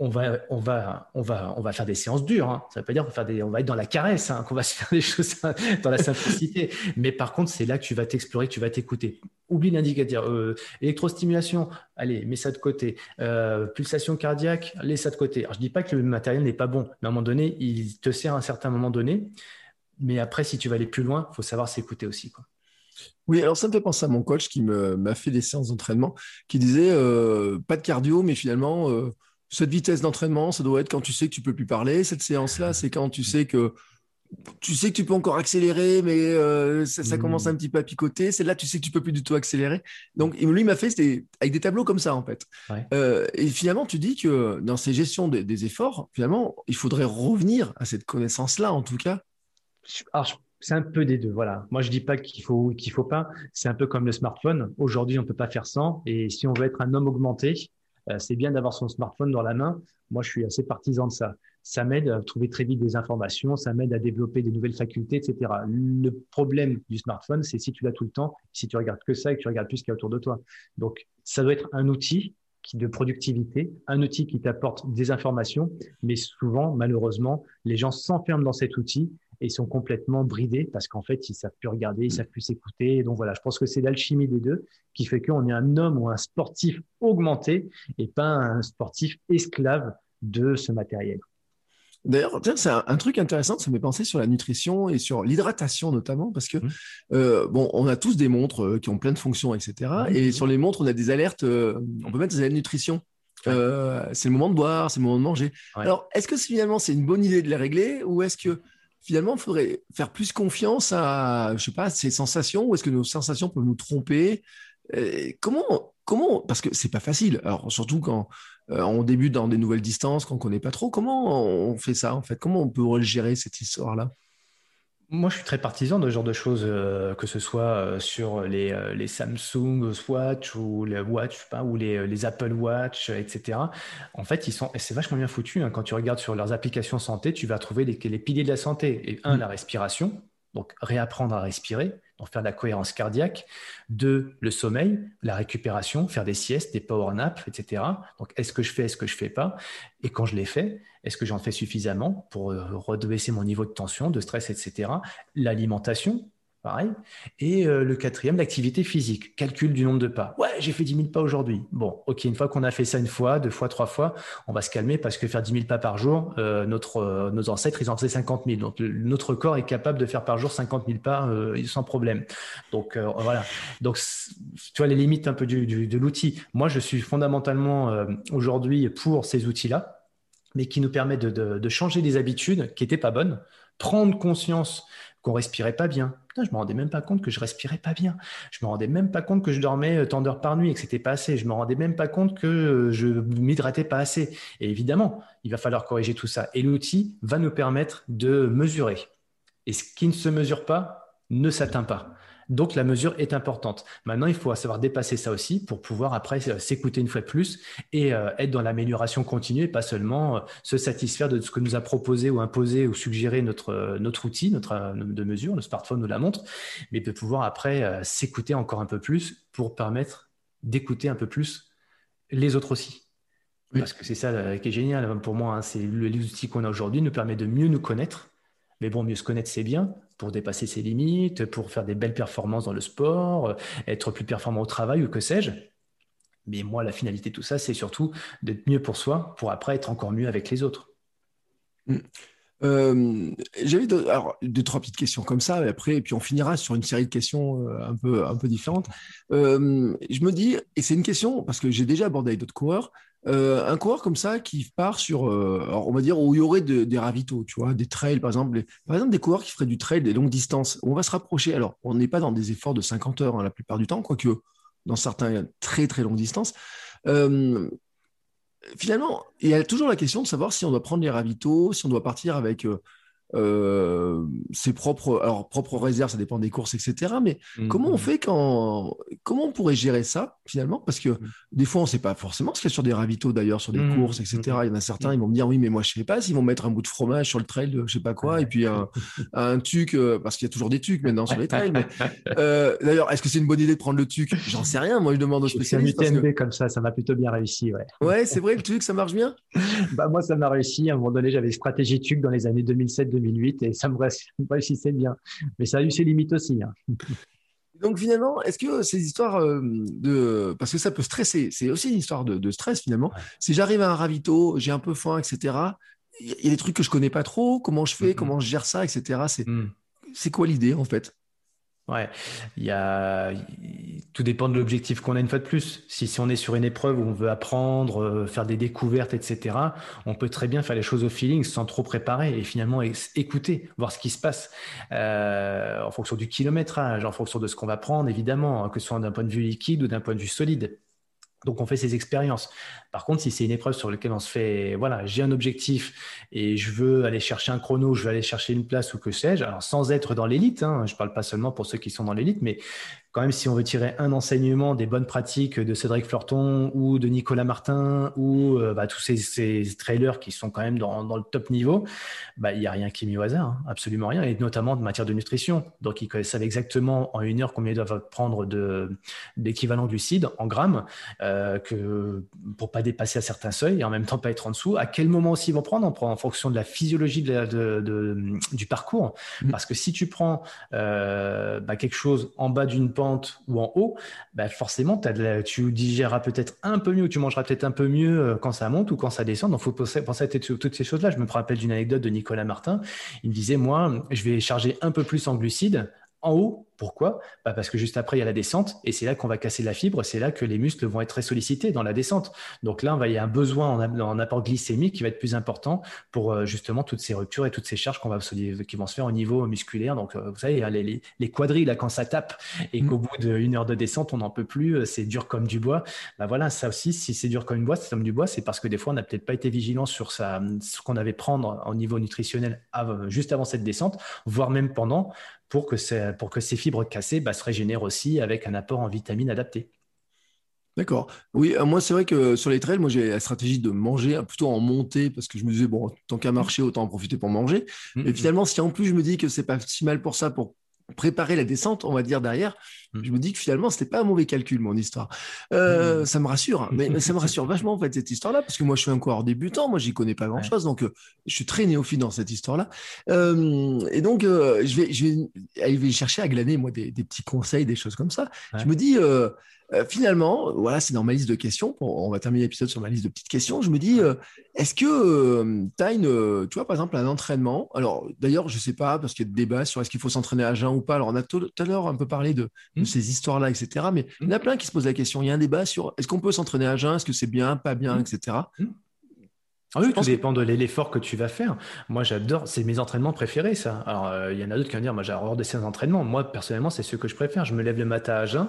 on va, on va, on va, on va faire des séances dures. Hein. Ça veut pas dire qu'on va, faire des, on va être dans la caresse, hein, qu'on va se faire des choses dans la simplicité. Mais par contre, c'est là que tu vas t'explorer, que tu vas t'écouter. Oublie l'indicateur. Euh, électrostimulation, allez, mets ça de côté. Euh, pulsation cardiaque, laisse ça de côté. Alors, je dis pas que le matériel n'est pas bon, mais à un moment donné, il te sert à un certain moment donné. Mais après, si tu vas aller plus loin, il faut savoir s'écouter aussi. Quoi. Oui, alors ça me fait penser à mon coach qui m'a fait des séances d'entraînement, qui disait euh, pas de cardio, mais finalement cette vitesse d'entraînement, ça doit être quand tu sais que tu peux plus parler. Cette séance-là, c'est quand tu sais que tu sais que tu peux encore accélérer, mais euh, ça, commence un hmm. petit peu à picoter. C'est là tu sais que tu peux plus du tout accélérer. Donc, lui m'a fait c'était avec des tableaux comme ça en fait. Euh, et finalement, tu dis que dans ces gestions des, efforts, finalement, il faudrait revenir à cette connaissance-là, en tout cas. Alors, c'est un peu des deux. Voilà. Moi, je dis pas qu'il faut qu'il faut pas. C'est un peu comme le smartphone. Aujourd'hui, on peut pas faire sans. Et si on veut être un homme augmenté, c'est bien d'avoir son smartphone dans la main. Moi, je suis assez partisan de ça. Ça m'aide à trouver très vite des informations, ça m'aide à développer des nouvelles facultés, etc. Le problème du smartphone, c'est si tu l'as tout le temps, si tu regardes que ça et que tu regardes plus ce qu'il y a autour de toi. Donc, ça doit être un outil de productivité, un outil qui t'apporte des informations, mais souvent, malheureusement, les gens s'enferment dans cet outil et ils sont complètement bridés parce qu'en fait, ils savent plus regarder, ils savent plus s'écouter. Donc voilà, je pense que c'est l'alchimie des deux qui fait qu'on est un homme ou un sportif augmenté et pas un sportif esclave de ce matériel. D'ailleurs, c'est un, truc intéressant, ça me fait penser sur la nutrition et sur l'hydratation notamment, parce que mmh. euh, bon, on a tous des montres euh, qui ont plein de fonctions, etc. Et sur les montres, on a des alertes, euh, on peut mettre des alertes nutrition. c'est le moment de boire, c'est le moment de manger. Alors, est-ce que finalement c'est une bonne idée de les régler ou est-ce que finalement, il faudrait faire plus confiance à, je sais pas, ces sensations, ou est-ce que nos sensations peuvent nous tromper? Euh, Comment, comment, parce que c'est pas facile. Alors surtout quand euh, on débute dans des nouvelles distances, qu'on connaît pas trop, comment on fait ça en fait? Comment on peut gérer cette histoire-là? Moi, je suis très partisan de ce genre de choses, euh, que ce soit euh, sur les, euh, les, Samsung Watch ou les Watch, pas, ou les, les, Apple Watch, etc. En fait, ils sont, c'est vachement bien foutu. Hein. Quand tu regardes sur leurs applications santé, tu vas trouver les, les piliers de la santé. Et un, mmh. la respiration, donc réapprendre à respirer donc faire de la cohérence cardiaque. Deux, le sommeil, la récupération, faire des siestes, des power naps, etc. Donc, est-ce que je fais, est-ce que je fais pas? Et quand je l'ai fait, est-ce que j'en fais suffisamment pour euh, rebaisser mon niveau de tension, de stress, etc. L'alimentation, Pareil. Et euh, le quatrième, l'activité physique. Calcul du nombre de pas. Ouais, j'ai fait 10 000 pas aujourd'hui. Bon, ok, une fois qu'on a fait ça une fois, deux fois, trois fois, on va se calmer parce que faire 10 000 pas par jour, euh, notre, euh, nos ancêtres, ils en faisaient 50 000. Donc, notre corps est capable de faire par jour 50 000 pas sans problème. Donc, voilà. Donc, tu vois les limites un peu du, de l'outil. Moi, je suis fondamentalement aujourd'hui pour ces outils-là, mais qui nous permettent de, de, de changer des habitudes qui n'étaient pas bonnes, prendre conscience qu'on respirait pas bien. je me rendais même pas compte que je respirais pas bien. Je me rendais même pas compte que je dormais euh, tant d'heures par nuit et que c'était pas assez. Je me rendais même pas compte que euh, je m'hydratais pas assez. Et évidemment, il va falloir corriger tout ça. Et l'outil va nous permettre de mesurer. Et ce qui ne se mesure pas ne s'atteint pas. Donc la mesure est importante. Maintenant, il faut savoir dépasser ça aussi pour pouvoir après euh, s'écouter une fois de plus et euh, être dans l'amélioration continue et pas seulement euh, se satisfaire de ce que nous a proposé ou imposé ou suggéré notre, notre outil notre, de mesure, le smartphone ou la montre, mais de pouvoir après s'écouter encore un peu plus pour permettre d'écouter un peu plus les autres aussi. Parce que c'est ça qui est génial pour moi. Hein, c'est l'outil qu'on a aujourd'hui nous permet de mieux nous connaître mais bon, mieux se connaître, c'est bien pour dépasser ses limites, pour faire des belles performances dans le sport, euh, être plus performant au travail ou que sais-je. Mais moi, la finalité de tout ça, c'est surtout d'être mieux pour soi, pour après être encore mieux avec les autres. Mmh. Euh, j'avais deux, trois petites questions comme ça, et après, et puis on finira sur une série de questions euh, un, peu, un peu différentes. Je me dis, et c'est une question, parce que j'ai déjà abordé avec d'autres coureurs, un coureur comme ça qui part sur, on va dire, où il y aurait des ravitaux, tu vois, des trails, par exemple, par exemple, des coureurs qui feraient du trail des longues distances, on va se rapprocher. Alors, on n'est pas dans des efforts de 50 heures hein, la plupart du temps, quoique dans certains très très longues distances finalement, il y a toujours la question de savoir si on doit prendre les ravitaux, si on doit partir avec euh, euh, ses propres, alors propres réserves, ça dépend des courses, etc. Mais mmh, comment on mmh. fait quand, comment on pourrait gérer ça finalement? Parce que mmh. des fois, on ne sait pas forcément ce qu'il y a sur des ravitaux d'ailleurs, sur des courses, etc. Il y en a certains, ils vont me dire oui, mais moi je ne sais pas s'ils vont mettre un bout de fromage sur le trail, je ne sais pas quoi, et puis un, un tuc, euh, parce qu'il y a toujours des tucs maintenant sur les trails. Euh, d'ailleurs, est-ce que c'est une bonne idée de prendre le tuc? J'en sais rien. Moi, je demande aux spécialistes. Un comme ça, ça m'a plutôt bien réussi. Ouais, ouais c'est vrai le tuc, ça marche bien? bah moi, ça m'a réussi. À un moment donné, j'avais stratégie tuc dans les années 2007 2008 et ça me réussissait bien. Mais ça a eu ses limites aussi. Hein. Donc finalement, est-ce que ces histoires euh, de... Parce que ça peut stresser, c'est aussi une histoire de, stress finalement. Si j'arrive à un ravito, j'ai un peu faim, etc., il y a des trucs que je connais pas trop, comment je fais, comment je gère ça, etc. C'est mm. c'est quoi l'idée en fait? Ouais, il y a, tout dépend de l'objectif qu'on a une fois de plus. Si, si on est sur une épreuve où on veut apprendre, euh, faire des découvertes, etc., on peut très bien faire les choses au feeling sans trop préparer et finalement écouter, voir ce qui se passe euh, en fonction du kilométrage, en fonction de ce qu'on va prendre, évidemment, que ce soit d'un point de vue liquide ou d'un point de vue solide. Donc on fait ces expériences. Par contre, si c'est une épreuve sur laquelle on se fait, voilà, j'ai un objectif et je veux aller chercher un chrono, je veux aller chercher une place ou que sais-je, alors sans être dans l'élite, hein, je ne parle pas seulement pour ceux qui sont dans l'élite, mais quand même, si on veut tirer un enseignement des bonnes pratiques de Cédric Fleurton ou de Nicolas Martin ou euh, bah, tous ces, trailers qui sont quand même dans, le top niveau, bah, il n'y a rien qui est mis au hasard, hein, absolument rien, et notamment de matière de nutrition. Donc, ils savent exactement en une heure combien ils doivent prendre d'équivalent glucides en grammes euh, que, pour pas dépasser à certains seuils et en même temps pas être en dessous. À quel moment aussi ils vont prendre en fonction de la physiologie de, du parcours? Mmh. Parce que si tu prends euh, bah, quelque chose en bas d'une ou en haut, bah forcément, tu digéreras peut-être un peu mieux, tu mangeras peut-être un peu mieux euh, quand ça monte ou quand ça descend. Donc, il faut penser à toutes ces choses-là. Je me rappelle d'une anecdote de Nicolas Martin. Il me disait, moi, je vais charger un peu plus en glucides en haut pourquoi? Bah, Parce que juste après, il y a la descente et c'est là qu'on va casser la fibre, c'est là que les muscles vont être très sollicités dans la descente. Donc là, il y a un besoin en, apport glycémique qui va être plus important pour euh, justement toutes ces ruptures et toutes ces charges qu'on va qui vont se faire au niveau musculaire. Donc, euh, vous savez, les, les, quadrilles, là, quand ça tape et qu'au mm. bout d'une heure de descente, on n'en peut plus, euh, c'est dur comme du bois. Bah voilà, ça aussi, si c'est dur comme une bois, c'est comme du bois, c'est parce que des fois, on n'a peut-être pas été vigilant sur ce qu'on avait prendre au niveau nutritionnel juste avant cette descente, voire même pendant, pour que, pour que ces fibres cassées bah, se régénèrent aussi avec un apport en vitamines adapté. D'accord. Oui, euh, moi, c'est vrai que sur les trails, moi, j'ai la stratégie de manger plutôt en montée parce que je me disais, bon, tant qu'à marcher, autant en profiter pour manger. Et mmh, mmh. finalement, si en plus je me dis que c'est pas si mal pour ça, pour préparer la descente, on va dire derrière, mmh. je me dis que finalement, c'était pas un mauvais calcul, mon histoire. Euh, ça me rassure, hein. mais, ça me rassure vachement, en fait, cette histoire-là, parce que moi, je suis un coureur débutant, moi, j'y connais pas grand-chose, donc euh, je suis très néophyte dans cette histoire-là. Euh, et donc, je, vais, je, vais, chercher à glaner, moi, des, petits conseils, des choses comme ça. Je me dis, finalement, voilà, c'est dans ma liste de questions. on va terminer l'épisode sur ma liste de petites questions. Je me dis, est-ce que euh, tu as une, tu vois, par exemple, un entraînement Alors, d'ailleurs, je ne sais pas, parce qu'il y a des débats sur est-ce qu'il faut s'entraîner à jeun ou pas. Alors, on a tout à l'heure un peu parlé de, mmh. ces histoires-là, etc. Mais il y en a mmh. plein qui se posent la question. Il y a un débat sur est-ce qu'on peut s'entraîner à jeun Est-ce que c'est bien, pas bien, mmh. etc. Ah oui, tout dépend de l'effort que tu vas faire. Moi, j'adore, c'est mes entraînements préférés, ça. Alors, euh, il y en a d'autres qui vont dire, moi, j'adore des séances d'entraînement. Moi, personnellement, c'est ceux que je préfère. Je me lève le matin à jeun,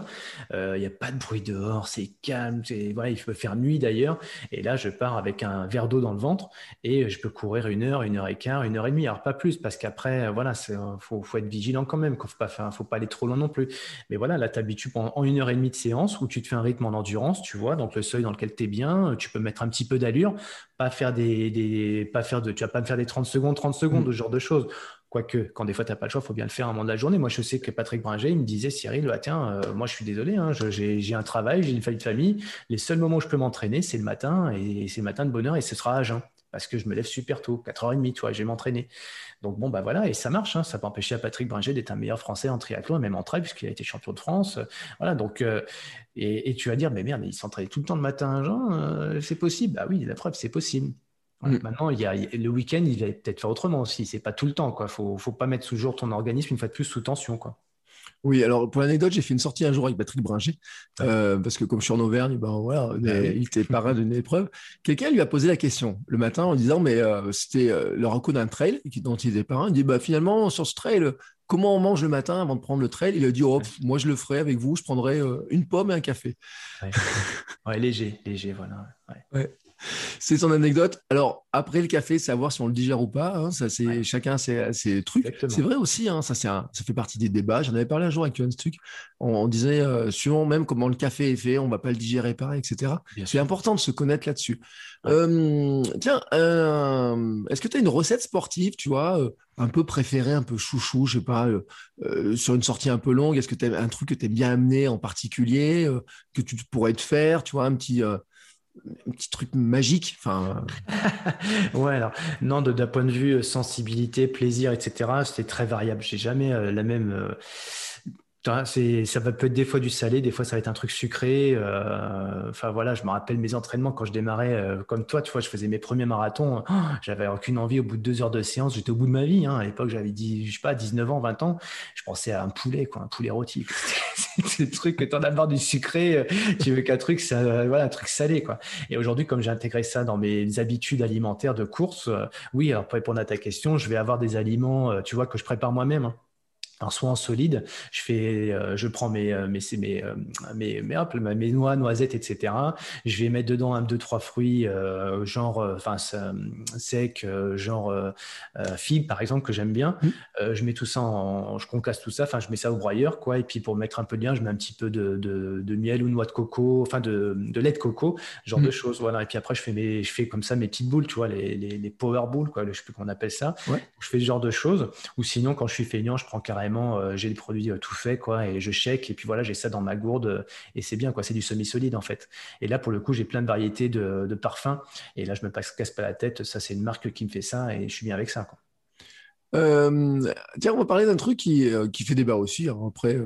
euh, il n'y a pas de bruit dehors, c'est calme, voilà, il peut faire nuit d'ailleurs. Et là, je pars avec un verre d'eau dans le ventre et je peux courir une heure, une heure et quart, une heure et demie. Alors, pas plus, parce qu'après, voilà, il faut, faut, être vigilant quand même, pas faire, faut pas aller trop loin non plus. Mais voilà, là, tu habitues pendant une heure et demie de séance où tu te fais un rythme en endurance, tu vois, donc le seuil dans lequel tu es bien, tu peux mettre un petit peu d'allure, pas faire des pas faire de, tu vas pas me faire des 30 secondes, 30 secondes, mm. ce genre de choses. Quoique, quand des fois, tu n'as pas le choix, il faut bien le faire à un moment de la journée. Moi, je sais que Patrick Bringer, il me disait, Cyril, bah, tiens, euh, moi, je suis désolé, hein, j'ai un travail, j'ai une famille de famille. Les seuls moments où je peux m'entraîner, c'est le matin, et c'est le matin de bonheur, et ce sera à jeun. Parce que je me lève super tôt, 4h30, tu vois, je vais m'entraîner. Donc bon, bah voilà, et ça marche, hein, ça peut empêcher à Patrick Bringer d'être un meilleur Français en triathlon et même en trail, puisqu'il a été champion de France. Voilà, donc, euh, et, tu vas dire, mais merde, il s'entraîne tout le temps le matin, Jean, euh, c'est possible. Bah oui, la preuve, c'est possible. Mm. Maintenant, il y a, le week-end, il va peut-être faire autrement aussi. C'est pas tout le temps, quoi. Faut, faut pas mettre toujours ton organisme une fois de plus sous tension, quoi. Oui, alors pour l'anecdote, j'ai fait une sortie un jour avec Patrick Bringer, euh, parce que comme je suis en Auvergne, ben voilà, ah il était parrain d'une épreuve. Quelqu'un lui a posé la question le matin en disant, mais euh, c'était euh, le recours d'un trail dont il était parrain. Il dit, bah finalement sur ce trail, comment on mange le matin avant de prendre le trail? Il a dit, oh, moi je le ferai avec vous, je prendrai une pomme et un café. Ouais, léger, léger, voilà. Ouais c'est son anecdote. Alors, après le café, savoir si on le digère ou pas, hein, ça, c'est chacun ses, trucs. C'est vrai aussi, hein, ça, ça fait partie des débats. J'en avais parlé un jour avec Yohan Stuck. On, disait, euh, suivant même comment le café est fait, on va pas le digérer pareil, etc. C'est important de se connaître là-dessus. Euh, tiens, euh, est-ce que tu as une recette sportive, tu vois, un peu préférée, un peu chouchou, je sais pas, sur une sortie un peu longue? Est-ce que tu as un truc que tu aimes bien amener en particulier, que tu pourrais te faire, tu vois, un petit un petit truc magique. Enfin, ouais, alors non, d'un point de vue sensibilité, plaisir, etc. C'était très variable. J'ai jamais euh, la même. Euh, ça va peut être des fois du salé, des fois ça va être un truc sucré. Euh, enfin voilà, je me rappelle mes entraînements quand je démarrais euh, comme toi, tu vois, je faisais mes premiers marathons. Oh, j'avais aucune envie au bout de deux heures de séance, j'étais au bout de ma vie. Hein. À l'époque, j'avais dit, je sais pas, 19 ans, 20 ans, je pensais à un poulet, quoi, un poulet rôti. c'est le truc que t'en as marre du sucré, euh, tu veux qu'un truc, ça, voilà, un truc salé, quoi. Et aujourd'hui, comme j'ai intégré ça dans mes habitudes alimentaires de course, oui, alors pour répondre à ta question, je vais avoir des aliments, tu vois, que je prépare moi-même. Hein soit en solide, je fais, euh, je prends mes euh, mes mes euh, mes, mes, mes, noix, noisettes, etc. Je vais mettre dedans un, deux, trois fruits, genre, enfin sec, genre figues par exemple que j'aime bien. Mmh. je mets tout ça, en, je concasse tout ça, enfin je mets ça au broyeur quoi. Et puis pour mettre un peu de lien, je mets un petit peu de, de, de miel ou noix de coco, enfin de, de lait de coco, genre mmh. de choses. Voilà. Et puis après je fais mes, je fais comme ça mes petites boules, tu vois, les, les, les power boules quoi, je sais plus qu'on appelle ça. Je fais ce genre de choses. Ou sinon quand je suis feignant, je prends carrément euh, j'ai des produits euh, tout faits, quoi, et je check, et puis voilà, j'ai ça dans ma gourde, euh, et c'est bien, quoi, c'est du semi-solide en fait. Et là, pour le coup, j'ai plein de variétés de, parfums, et là, je me casse pas la tête, ça, c'est une marque qui me fait ça, et je suis bien avec ça, quoi. tiens, on va parler d'un truc qui, qui, fait débat aussi. Hein, après,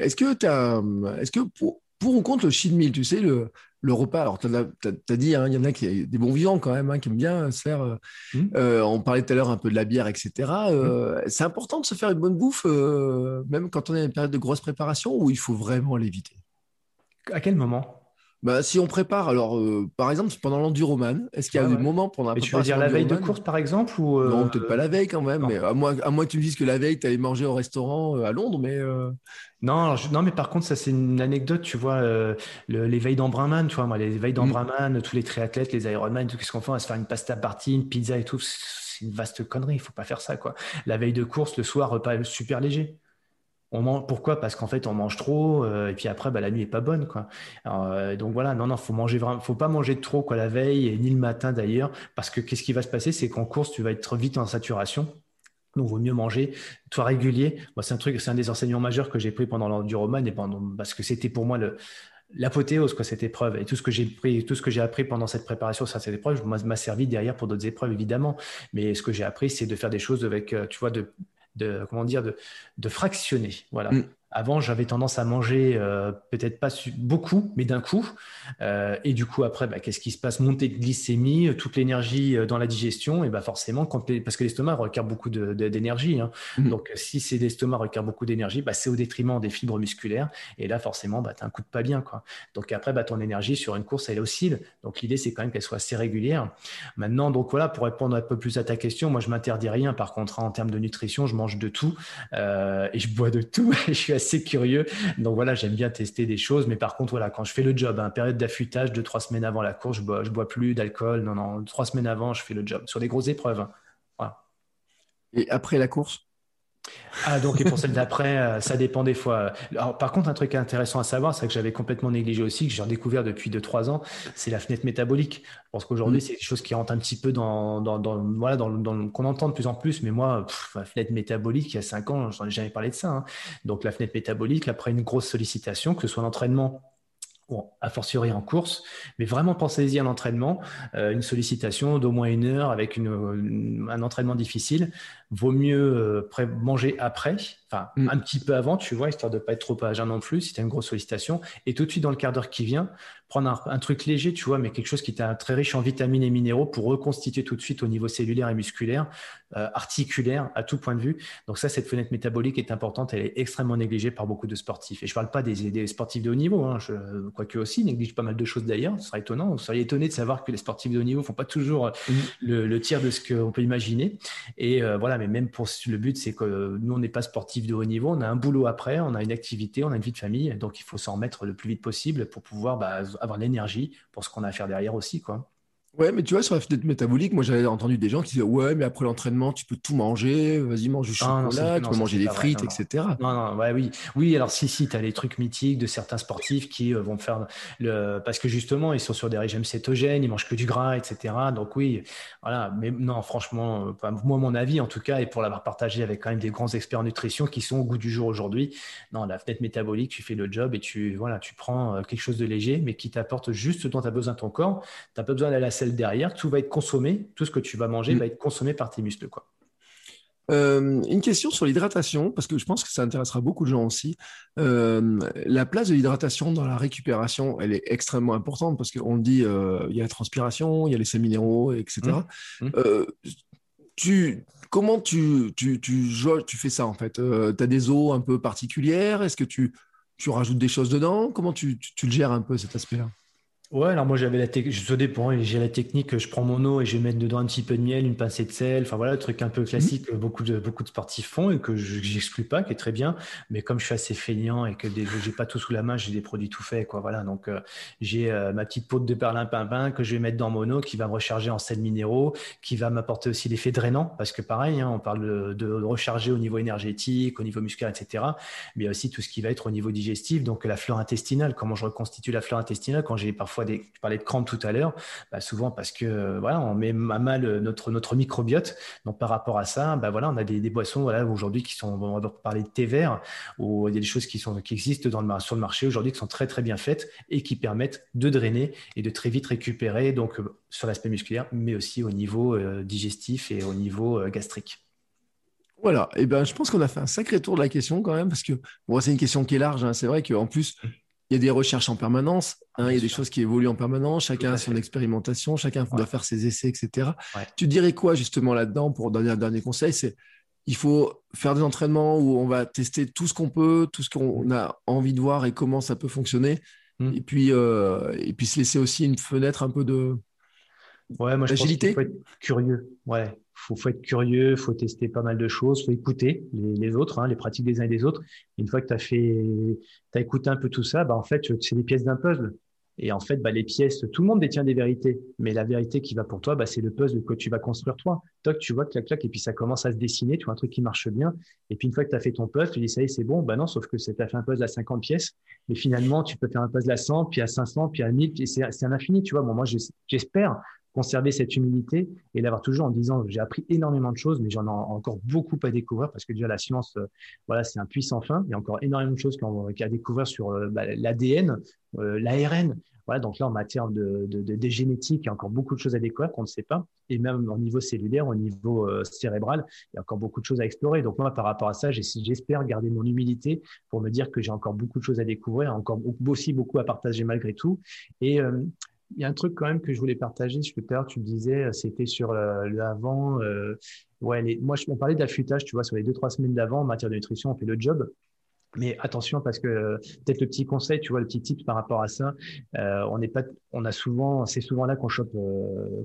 est-ce que tu as, est-ce que pour, pour ou contre le cheat meal, tu sais, le, le repas, alors tu as, dit, hein, il y en a qui des bons vivants quand même, hein, qui aiment bien se faire. Euh, mmh. euh, on parlait tout à l'heure un peu de la bière, etc. Euh, mmh. C'est important de se faire une bonne bouffe, même quand on est dans une période de grosse préparation, ou il faut vraiment l'éviter? À quel moment? Bah, si on prépare, alors par exemple pendant l'enduroman, est-ce qu'il y a des moments pendant la Tu veux dire la veille de course par exemple ou Non, peut-être pas la veille quand même, mais à moins, à moins que tu me dises que la veille tu allais manger au restaurant à Londres, mais. Non, non, mais par contre, ça c'est une anecdote, tu vois, euh, les veilles tu vois, moi, les veilles mm. tous les triathlètes, les Ironman, tout ce qu'on fait, on va se faire une pasta party, une pizza et tout, c'est une vaste connerie, il faut pas faire ça, quoi. La veille de course, le soir, repas super léger. Pourquoi? Parce qu'en fait, on mange trop, euh, et puis après, bah, la nuit est pas bonne, quoi. Euh, donc voilà, non, non, faut manger vraiment, faut pas manger trop, quoi, la veille, et ni le matin d'ailleurs, parce que qu'est-ce qui va se passer, c'est qu'en course, tu vas être vite en saturation donc, vaut mieux manger, toi régulier. Moi, c'est un truc, c'est un des enseignements majeurs que j'ai pris pendant l'enduroman et pendant, parce que c'était pour moi l'apothéose, quoi, cette épreuve. Et tout ce que j'ai pris, tout ce que j'ai appris pendant cette préparation sur cette épreuve, m'a servi derrière pour d'autres épreuves, évidemment. Mais ce que j'ai appris, c'est de faire des choses avec, euh, tu vois, de, de comment dire, de, de fractionner. Voilà. Mm. Avant, j'avais tendance à manger euh, peut-être pas beaucoup, mais d'un coup. Euh, et du coup, après, bah, qu'est-ce qui se passe? Montée de glycémie, euh, toute l'énergie dans la digestion, et bah forcément, quand parce que l'estomac requiert beaucoup d'énergie. Hein. Mmh. Donc, si c'est l'estomac requiert beaucoup d'énergie, bah, c'est au détriment des fibres musculaires. Et là, forcément, bah, tu as un coup de pas bien. Quoi. Donc, après, bah, ton énergie sur une course, elle oscille. Donc, l'idée, c'est quand même qu'elle soit assez régulière. Maintenant, donc voilà, pour répondre un peu plus à ta question, moi, je m'interdis rien. Par contre, hein, en termes de nutrition, je mange de tout et je bois de tout. je suis assez curieux. Donc voilà, j'aime bien tester des choses. Mais par contre, voilà, quand je fais le job, hein, période d'affûtage, deux, trois semaines avant la course, je bois, bois plus d'alcool. Non, non, trois semaines avant, je fais le job sur des grosses épreuves. Hein. Et après la course? Ah, donc, et pour celle d'après, euh, ça dépend des fois. Alors, par contre, un truc intéressant à savoir, c'est que j'avais complètement négligé aussi, que j'ai redécouvert depuis 2-3 ans, c'est la fenêtre métabolique. Je pense qu'aujourd'hui, mm. c'est quelque chose qui rentre un petit peu dans, dans, dans voilà, dans, dans qu'on entend de plus en plus. Mais moi, la fenêtre métabolique, il y a 5 ans, j'en ai jamais parlé de ça. Hein. Donc, la fenêtre métabolique, après une grosse sollicitation, que ce soit l'entraînement a fortiori en course, mais vraiment pensez-y à l'entraînement, euh, une sollicitation d'au moins une heure avec une, un entraînement difficile, vaut mieux euh, manger après, enfin mm. un petit peu avant, tu vois, histoire de ne pas être trop à jeun non plus si tu as une grosse sollicitation, et tout de suite dans le quart d'heure qui vient, prendre un, truc léger, tu vois, mais quelque chose qui est très riche en vitamines et minéraux pour reconstituer tout de suite au niveau cellulaire et musculaire, euh, articulaire, à tout point de vue. Donc ça, cette fenêtre métabolique est importante, elle est extrêmement négligée par beaucoup de sportifs. Et je ne parle pas des, sportifs de haut niveau, hein, je, quoique aussi, néglige pas mal de choses d'ailleurs, ce serait étonnant. Vous seriez étonné de savoir que les sportifs de haut niveau ne font pas toujours mm. le, tiers de ce qu'on peut imaginer. Et euh, voilà, mais même pour le but, c'est que nous, on n'est pas sportifs de haut niveau, on a un boulot après, on a une activité, on a une vie de famille, donc il faut s'en remettre le plus vite possible pour pouvoir bah, avoir l'énergie pour ce qu'on a à faire derrière aussi. quoi. Ouais, mais tu vois, sur la fenêtre métabolique, moi j'avais entendu des gens qui disaient Ouais, mais après l'entraînement, tu peux tout manger, vas-y, mange du ah, chocolat, tu peux manger des frites, etc. Non, non, ouais, oui. Oui, alors si, si, tu as les trucs mythiques de certains sportifs qui euh, vont faire le. Parce que justement, ils sont sur des régimes cétogènes, ils mangent que du gras, etc. Donc oui, voilà. Mais non, franchement, euh, moi, mon avis, en tout cas, et pour l'avoir partagé avec quand même des grands experts en nutrition qui sont au goût du jour aujourd'hui, non, la fenêtre métabolique, tu fais le job et tu, voilà, tu prends euh, quelque chose de léger, mais qui t'apporte juste ce dont tu as besoin de ton corps. Tu n'as pas besoin d'aller à la derrière, tout va être consommé, tout ce que tu vas manger mm. va être consommé par tes muscles. Quoi. Euh, une question sur l'hydratation, parce que je pense que ça intéressera beaucoup de gens aussi. Euh, la place de l'hydratation dans la récupération, elle est extrêmement importante parce qu'on dit, euh, il y a la transpiration, il y a les sels minéraux, etc. Mm. Mm. tu, comment tu, tu, tu, tu, fais ça en fait? Tu as des eaux un peu particulières? Est-ce que tu, tu rajoutes des choses dedans? Comment tu, tu, le gères un peu cet aspect-là? Ouais, alors moi j'avais la technique, ça dépend, j'ai la technique, je prends mon eau et je vais mettre dedans un petit peu de miel, une pincée de sel, enfin voilà, le truc un peu classique que beaucoup de, beaucoup de sportifs font et que je n'exclus pas, qui est très bien, mais comme je suis assez feignant et que j'ai pas tout sous la main, j'ai des produits tout faits, quoi, voilà, donc euh, j'ai euh, ma petite poudre de perlimpinpin que je vais mettre dans mon eau, qui va me recharger en sels minéraux, qui va m'apporter aussi l'effet drainant, parce que pareil, hein, on parle de, recharger au niveau énergétique, au niveau musculaire, etc., mais aussi tout ce qui va être au niveau digestif, donc la flore intestinale, comment je reconstitue la flore intestinale quand j'ai parfois tu parlais de crampes tout à l'heure, bah, souvent parce que euh, voilà, on met à mal notre, notre microbiote. Donc par rapport à ça, bah, voilà, on a des, boissons voilà, aujourd'hui qui sont, on va parler de thé vert, où il y a des choses qui, sont, qui existent dans le, sur le marché aujourd'hui qui sont très très bien faites et qui permettent de drainer et de très vite récupérer donc euh, sur l'aspect musculaire, mais aussi au niveau euh, digestif et au niveau gastrique. Voilà, et ben, je pense qu'on a fait un sacré tour de la question quand même, parce que bon, c'est une question qui est large. Hein. C'est vrai qu'en plus, il y a des recherches en permanence, hein, il y a des choses qui évoluent en permanence, chacun a son expérimentation, chacun doit faire ses essais, etc. Tu dirais quoi justement là-dedans pour donner un dernier conseil? C'est il faut faire des entraînements où on va tester tout ce qu'on peut, tout ce qu'on a envie de voir et comment ça peut fonctionner. Hmm. Et, puis, euh, et puis se laisser aussi une fenêtre un peu de, ouais, moi, je pense faut être curieux. Ouais, faut, faut être curieux, faut tester pas mal de choses, faut écouter les, autres, hein, les pratiques des uns et des autres. Une fois que tu as fait, as écouté un peu tout ça, bah en fait, c'est des pièces d'un puzzle. Et en fait, bah, les pièces, tout le monde détient des vérités, mais la vérité qui va pour toi, bah, c'est le puzzle que tu vas construire toi. Toc, tu vois, clac, clac, et puis ça commence à se dessiner, tu vois un truc qui marche bien. Et puis une fois que tu as fait ton puzzle, tu dis ça y est, c'est bon. Bah non, sauf que tu as fait un puzzle à 50 pièces, mais finalement, tu peux faire un puzzle à 100, puis à 500, puis à 1000, puis c'est un infini, tu vois. Bon, moi, j'espère conserver cette humilité et l'avoir toujours en disant j'ai appris énormément de choses, mais j'en ai encore beaucoup à découvrir parce que déjà la science, euh, voilà, c'est un puissant fin. Il y a encore énormément de choses qu'il y a à découvrir sur euh, bah, l'ADN, euh, l'ARN. Voilà, donc là, en matière de, de, de, génétique, il y a encore beaucoup de choses à découvrir qu'on ne sait pas. Et même au niveau cellulaire, au niveau cérébral, il y a encore beaucoup de choses à explorer. Donc moi, par rapport à ça, j'espère garder mon humilité pour me dire que j'ai encore beaucoup de choses à découvrir, encore aussi beaucoup à partager malgré tout. Et il y a un truc quand même que je voulais partager. Tout à l'heure, tu me disais, euh, c'était sur euh, l'avant. Euh, ouais, moi, je, on parlait d'affûtage, tu vois, sur les deux, trois semaines d'avant, en matière de nutrition, on fait le job. Mais attention parce que peut-être le petit conseil, tu vois, le petit tip par rapport à ça, on n'est pas, on a souvent, c'est souvent là qu'on chope,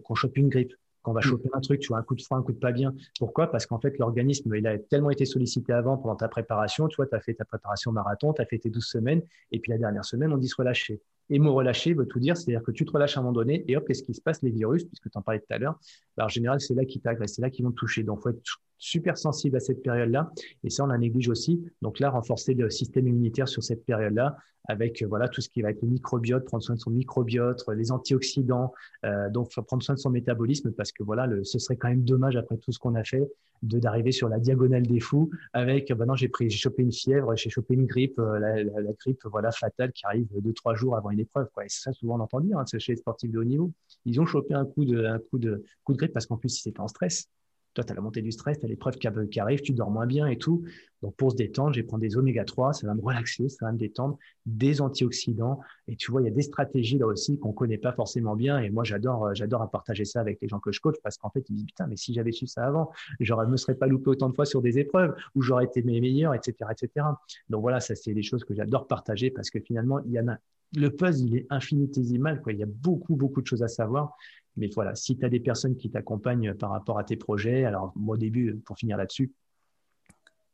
qu'on chope une grippe qu'on va mm. choper un truc, tu vois, un coup de froid, un coup de pas bien. Pourquoi? Parce qu'en fait, l'organisme, il a tellement été sollicité avant pendant ta préparation. Tu vois, tu as fait ta préparation marathon, tu as fait tes 12 semaines, et puis la dernière semaine, on dit se relâcher. Et me relâcher veut tout dire, c'est-à-dire que tu te relâches à un moment donné, et hop, qu'est-ce qui se passe Les virus, puisque tu en parlais tout à l'heure, bah, en général, c'est là qui t'agressent, c'est là qu'ils vont te toucher. Donc, il faut être super sensible à cette période-là. Et ça, on la néglige aussi. Donc là, renforcer le système immunitaire sur cette période-là avec euh, voilà tout ce qui va être le microbiote, prendre soin de son microbiote, les antioxydants. Euh, donc, prendre soin de son métabolisme parce que voilà, le, ce serait quand même dommage après tout ce qu'on a fait de d'arriver sur la diagonale des fous avec ben non j'ai pris j'ai chopé une fièvre j'ai chopé une grippe euh, la, grippe voilà fatale qui arrive deux trois jours avant une épreuve quoi et ça souvent on entend hein, chez les sportifs de haut niveau ils ont chopé un coup de un coup de coup de grippe parce qu'en plus ils étaient en stress toi, tu as la montée du stress, tu as l'épreuve qui arrive, tu dors moins bien et tout. Donc, pour se détendre, je vais prendre des oméga 3, ça va me relaxer, ça va me détendre, des antioxydants. Et tu vois, il y a des stratégies là aussi qu'on connaît pas forcément bien. Et moi, j'adore, euh, j'adore à partager ça avec les gens que je coach parce qu'en fait, ils me disent, putain, mais si j'avais su ça avant, je ne me serais pas loupé autant de fois sur des épreuves où j'aurais été meilleur, etc., etc. Donc voilà, ça, c'est des choses que j'adore partager parce que finalement, il y en a, le puzzle, il est infinitésimal, quoi. Il y a beaucoup, beaucoup de choses à savoir. Mais voilà, si tu as des personnes qui t'accompagnent par rapport à tes projets, alors moi au début, pour finir là-dessus,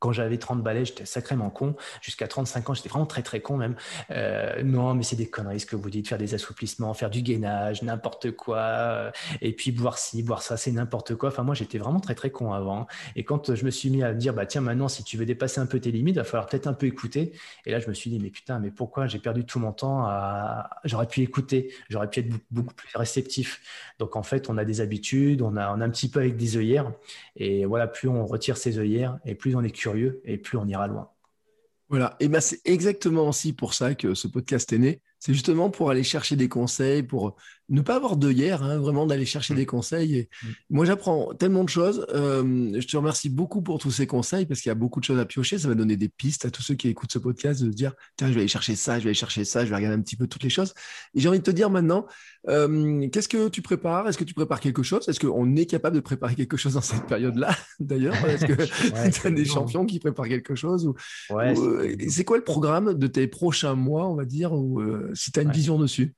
quand j'avais 30 balais, j'étais sacrément con. Jusqu'à 35 ans, j'étais vraiment très très con même. Euh, non, mais c'est des conneries ce que vous dites, faire des assouplissements, faire du gainage, n'importe quoi. Et puis boire ci, boire ça, c'est n'importe quoi. Enfin, moi, j'étais vraiment très très con avant. Et quand je me suis mis à dire, bah tiens, maintenant, si tu veux dépasser un peu tes limites, il va falloir peut-être un peu écouter. Et là, je me suis dit, mais putain, mais pourquoi j'ai perdu tout mon temps. J'aurais pu écouter, j'aurais pu être beaucoup plus réceptif. Donc en fait, on a des habitudes, on a, on a un petit peu avec des œillères. Et voilà, plus on retire ses œillères et plus on est curieux et plus on ira loin. Voilà, et ben c'est exactement aussi pour ça que ce podcast est né. C'est justement pour aller chercher des conseils, pour ne pas avoir de hier, hein, vraiment d'aller chercher mm. des conseils. Et mm. Moi, j'apprends tellement de choses. Euh, je te remercie beaucoup pour tous ces conseils parce qu'il y a beaucoup de choses à piocher. Ça va donner des pistes à tous ceux qui écoutent ce podcast de se dire tiens, je vais aller chercher ça, je vais aller chercher ça, je vais regarder un petit peu toutes les choses. Et j'ai envie de te dire maintenant, euh, qu'est-ce que tu prépares? Est-ce que tu prépares quelque chose? Est-ce qu'on est capable de préparer quelque chose dans cette période-là D'ailleurs, est-ce que tu as des champions qui préparent quelque chose ou, euh, C'est quoi le programme de tes prochains mois, on va dire, ou si tu as une vision dessus?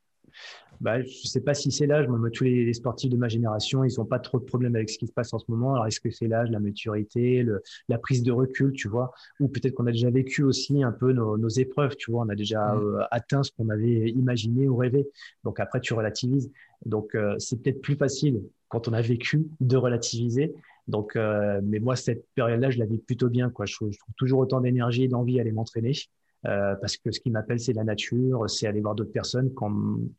Bah, je ne sais pas si c'est l'âge. Moi, tous les, sportifs de ma génération, ils n'ont pas trop de problèmes avec ce qui se passe en ce moment. Alors, est-ce que c'est l'âge, la maturité, le, la prise de recul, tu vois? Ou peut-être qu'on a déjà vécu aussi un peu nos, nos épreuves, tu vois? On a déjà mmh. euh, atteint ce qu'on avait imaginé ou rêvé. Donc, après, tu relativises. Donc, euh, c'est peut-être plus facile quand on a vécu de relativiser. Donc, euh, mais moi, cette période-là, je la vis plutôt bien. Quoi. Je, je trouve toujours autant d'énergie et d'envie à aller m'entraîner. Euh, parce que ce qui m'appelle, c'est la nature, c'est aller voir d'autres personnes quand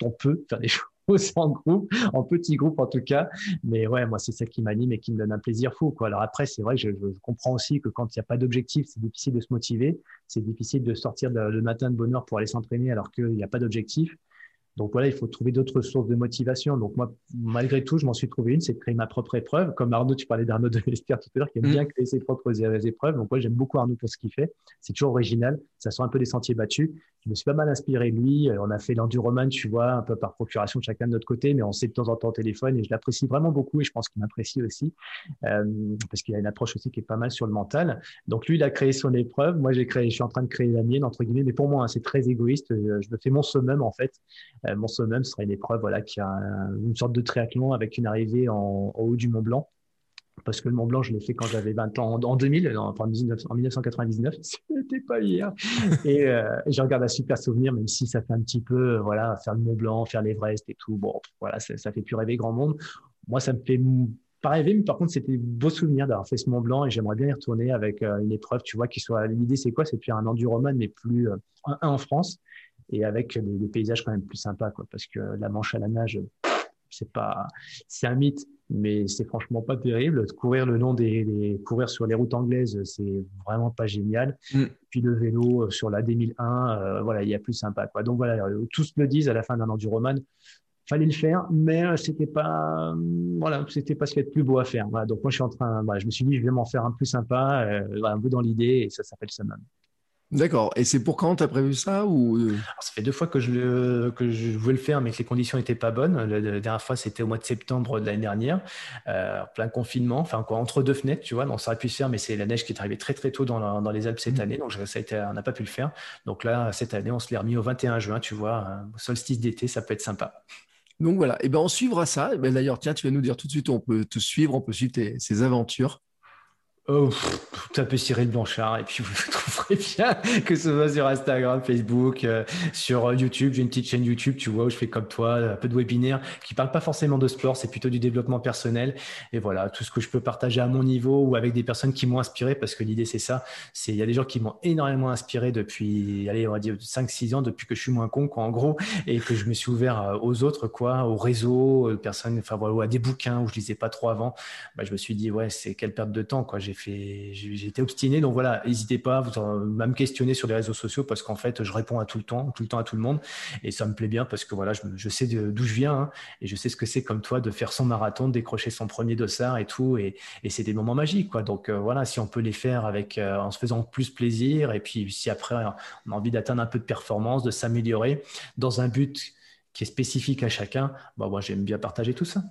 on peut faire des choses en groupe, en petit groupe en tout cas. Mais ouais, moi, c'est ça qui m'anime et qui me donne un plaisir fou. Quoi. Alors après, c'est vrai que je, comprends aussi que quand il n'y a pas d'objectif, c'est difficile de se motiver. C'est difficile de sortir le matin de bonne heure pour aller s'entraîner alors qu'il n'y a pas d'objectif. Donc voilà, il faut trouver d'autres sources de motivation. Donc moi, malgré tout, je m'en suis trouvé une, c'est de créer ma propre épreuve. Comme Arnaud, tu parlais d'Arnaud de l'Espère tout à l'heure, qui aime mm. bien créer ses propres épreuves. Donc moi, j'aime beaucoup Arnaud pour ce qu'il fait. C'est toujours original. Ça sort un peu des sentiers battus. Je me suis pas mal inspiré de lui. Euh, on a fait l'enduroman, tu vois, un peu par procuration chacun de notre côté, mais on sait de temps en temps au téléphone et je l'apprécie vraiment beaucoup et je pense qu'il m'apprécie aussi euh, parce qu'il a une approche aussi qui est pas mal sur le mental. Donc lui, il a créé son épreuve. Moi, j'ai créé, je suis en train de créer la mienne entre guillemets, mais pour moi, hein, c'est très égoïste. Euh, je me fais mon summum en fait. Euh, mon summum sera une épreuve voilà qui a une sorte de triathlon avec une arrivée en, haut du Mont Blanc parce que le Mont Blanc, je l'ai fait quand j'avais 20 ans, en 2000, en, en 1999, c'était pas hier. Et euh, je regarde un super souvenir, même si ça fait un petit peu, voilà, faire le Mont Blanc, faire l'Everest et tout. Bon, voilà, ça, ça fait plus rêver grand monde. Moi, ça me fait pas rêver, mais par contre, c'était beau souvenir d'avoir fait ce Mont Blanc et j'aimerais bien y retourner avec euh, une épreuve, tu vois, qui soit. L'idée, c'est quoi? C'est de faire un enduroman, mais plus euh, un, en France et avec des, paysages quand même plus sympas, quoi, parce que la Manche à la nage, c'est pas, c'est un mythe, mais c'est franchement pas terrible. Courir le long des, courir sur les routes anglaises, c'est vraiment pas génial. Mm. Puis le vélo euh, sur la D1001, euh, voilà, il y a plus sympa, quoi. Donc voilà, tous me disent à la fin d'un enduroman, fallait le faire, mais euh, c'était pas, voilà, c'était pas ce qui est le plus beau à faire. Voilà, donc moi, je suis en train, voilà, je me suis dit, je vais m'en faire un plus sympa, un peu dans l'idée, et ça s'appelle Summum. D'accord. Et c'est pour quand tu as prévu ça ou euh? Ça fait deux fois que je, que je voulais le faire, mais que les conditions n'étaient pas bonnes. La, dernière fois, c'était au mois de septembre de l'année dernière, euh, plein confinement, enfin quoi, entre deux fenêtres, tu vois. Donc ça aurait pu se faire, mais c'est la neige qui est arrivée très très tôt dans, dans les Alpes cette mmh. année, donc ça a été, on n'a pas pu le faire. Donc là, cette année, on se l'est remis au 21 juin, tu vois, solstice d'été, ça peut être sympa. Donc voilà, et eh ben on suivra ça. Eh ben, d'ailleurs, tiens, tu vas nous dire tout de suite on peut te suivre, on peut suivre tes, ces aventures. Oh, tapez Cyril Blanchard et puis vous trouverez bien, que ce soit sur Instagram, Facebook, euh, sur YouTube. J'ai une petite chaîne YouTube, tu vois, où je fais comme toi, un peu de webinaire qui parle pas forcément de sport, c'est plutôt du développement personnel. Et voilà, tout ce que je peux partager à mon niveau ou avec des personnes qui m'ont inspiré, parce que l'idée c'est ça. C'est il y a des gens qui m'ont énormément inspiré depuis, allez, on va dire 5-6 ans, depuis que je suis moins con, quoi, en gros, et que je me suis ouvert euh, aux autres, quoi, au réseau, aux personnes, enfin voilà, à des bouquins où je lisais pas trop avant. Bah, je me suis dit, ouais, c'est quelle perte de temps, quoi. Fait, j'ai été obstiné. Donc voilà, n'hésitez pas à me questionner sur les réseaux sociaux parce qu'en fait, je réponds à tout le temps, tout le temps à tout le monde. Et ça me plaît bien parce que voilà, je, sais d'où je viens hein, et je sais ce que c'est comme toi de faire son marathon, de décrocher son premier dossard et tout. Et, c'est des moments magiques, quoi. Donc euh, voilà, si on peut les faire avec, euh, en se faisant plus plaisir et puis si après on a envie d'atteindre un peu de performance, de s'améliorer dans un but qui est spécifique à chacun, bah, moi j'aime bien partager tout ça.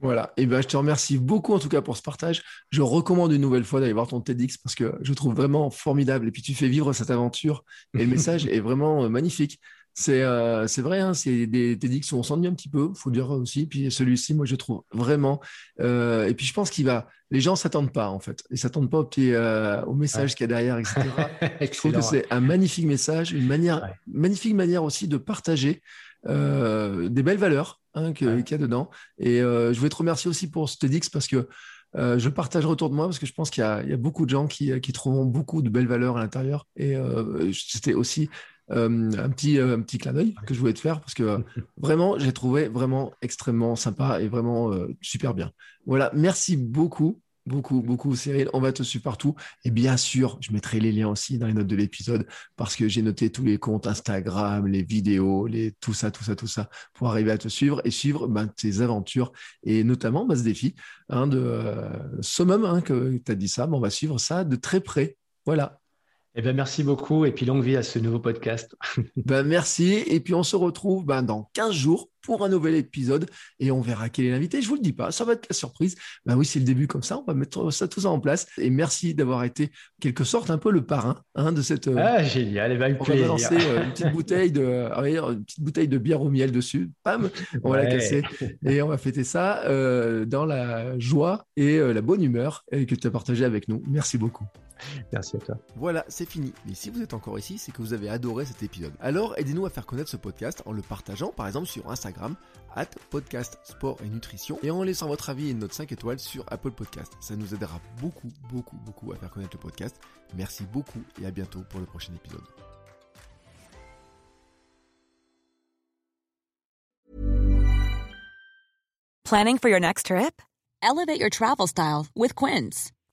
Voilà, et ben je te remercie beaucoup en tout cas pour ce partage. Je recommande une nouvelle fois d'aller voir ton TEDx parce que je trouve vraiment formidable. Et puis tu fais vivre cette aventure et le message est vraiment euh, magnifique. C'est euh, vrai, hein, c'est des TEDx où on s'ennuie un petit peu, faut dire aussi. Puis celui-ci, moi je trouve vraiment. Euh, et puis je pense qu'il va. Les gens s'attendent pas en fait, ils s'attendent pas au petit au message qu'il y a derrière, etc. je trouve que c'est un magnifique message, une manière, magnifique manière aussi de partager des belles valeurs hein, qu'il y a dedans. Et euh, je voulais te remercier aussi pour ce TEDx parce que euh, je partage autour de moi parce que je pense qu'il y, a beaucoup de gens qui, qui trouveront beaucoup de belles valeurs à l'intérieur. Et euh, c'était aussi un, petit, un petit clin d'œil que je voulais te faire parce que vraiment, j'ai trouvé vraiment extrêmement sympa et vraiment super bien. Voilà, merci beaucoup beaucoup, beaucoup, Cyril. On va te suivre partout. Et bien sûr, je mettrai les liens aussi dans les notes de l'épisode parce que j'ai noté tous les comptes Instagram, les vidéos, les, tout ça, tout ça, tout ça pour arriver à te suivre et suivre ben, tes aventures et notamment ben, ce défi hein, de euh, Summum, hein, que tu as dit ça. Ben, on va suivre ça de très près. Voilà. Eh ben, merci beaucoup et puis longue vie à ce nouveau podcast. ben, merci. Et puis on se retrouve ben, dans 15 jours pour un nouvel épisode et on verra quel est l'invité. Je vous le dis pas, ça va être la surprise. Ben oui, c'est le début comme ça, on va mettre ça, tout ça en place. Et merci d'avoir été, quelque sorte, un peu le parrain hein, de cette. Euh, ah, génial, eh ben, on va lancer euh, une petite bouteille de, une petite bouteille de bière au miel dessus. Pam, on va la casser et on va fêter ça euh, dans la joie et la bonne humeur que tu as partagé avec nous. Merci beaucoup. Merci à toi. Voilà, c'est fini. Mais si vous êtes encore ici, c'est que vous avez adoré cet épisode. Alors aidez-nous à faire connaître ce podcast en le partageant par exemple sur Instagram, at podcast sport et nutrition, et en laissant votre avis et une note 5 étoiles sur Apple Podcast. Ça nous aidera beaucoup, beaucoup, beaucoup à faire connaître le podcast. Merci beaucoup et à bientôt pour le prochain épisode. Planning for your next trip? Elevate your travel style with Quince.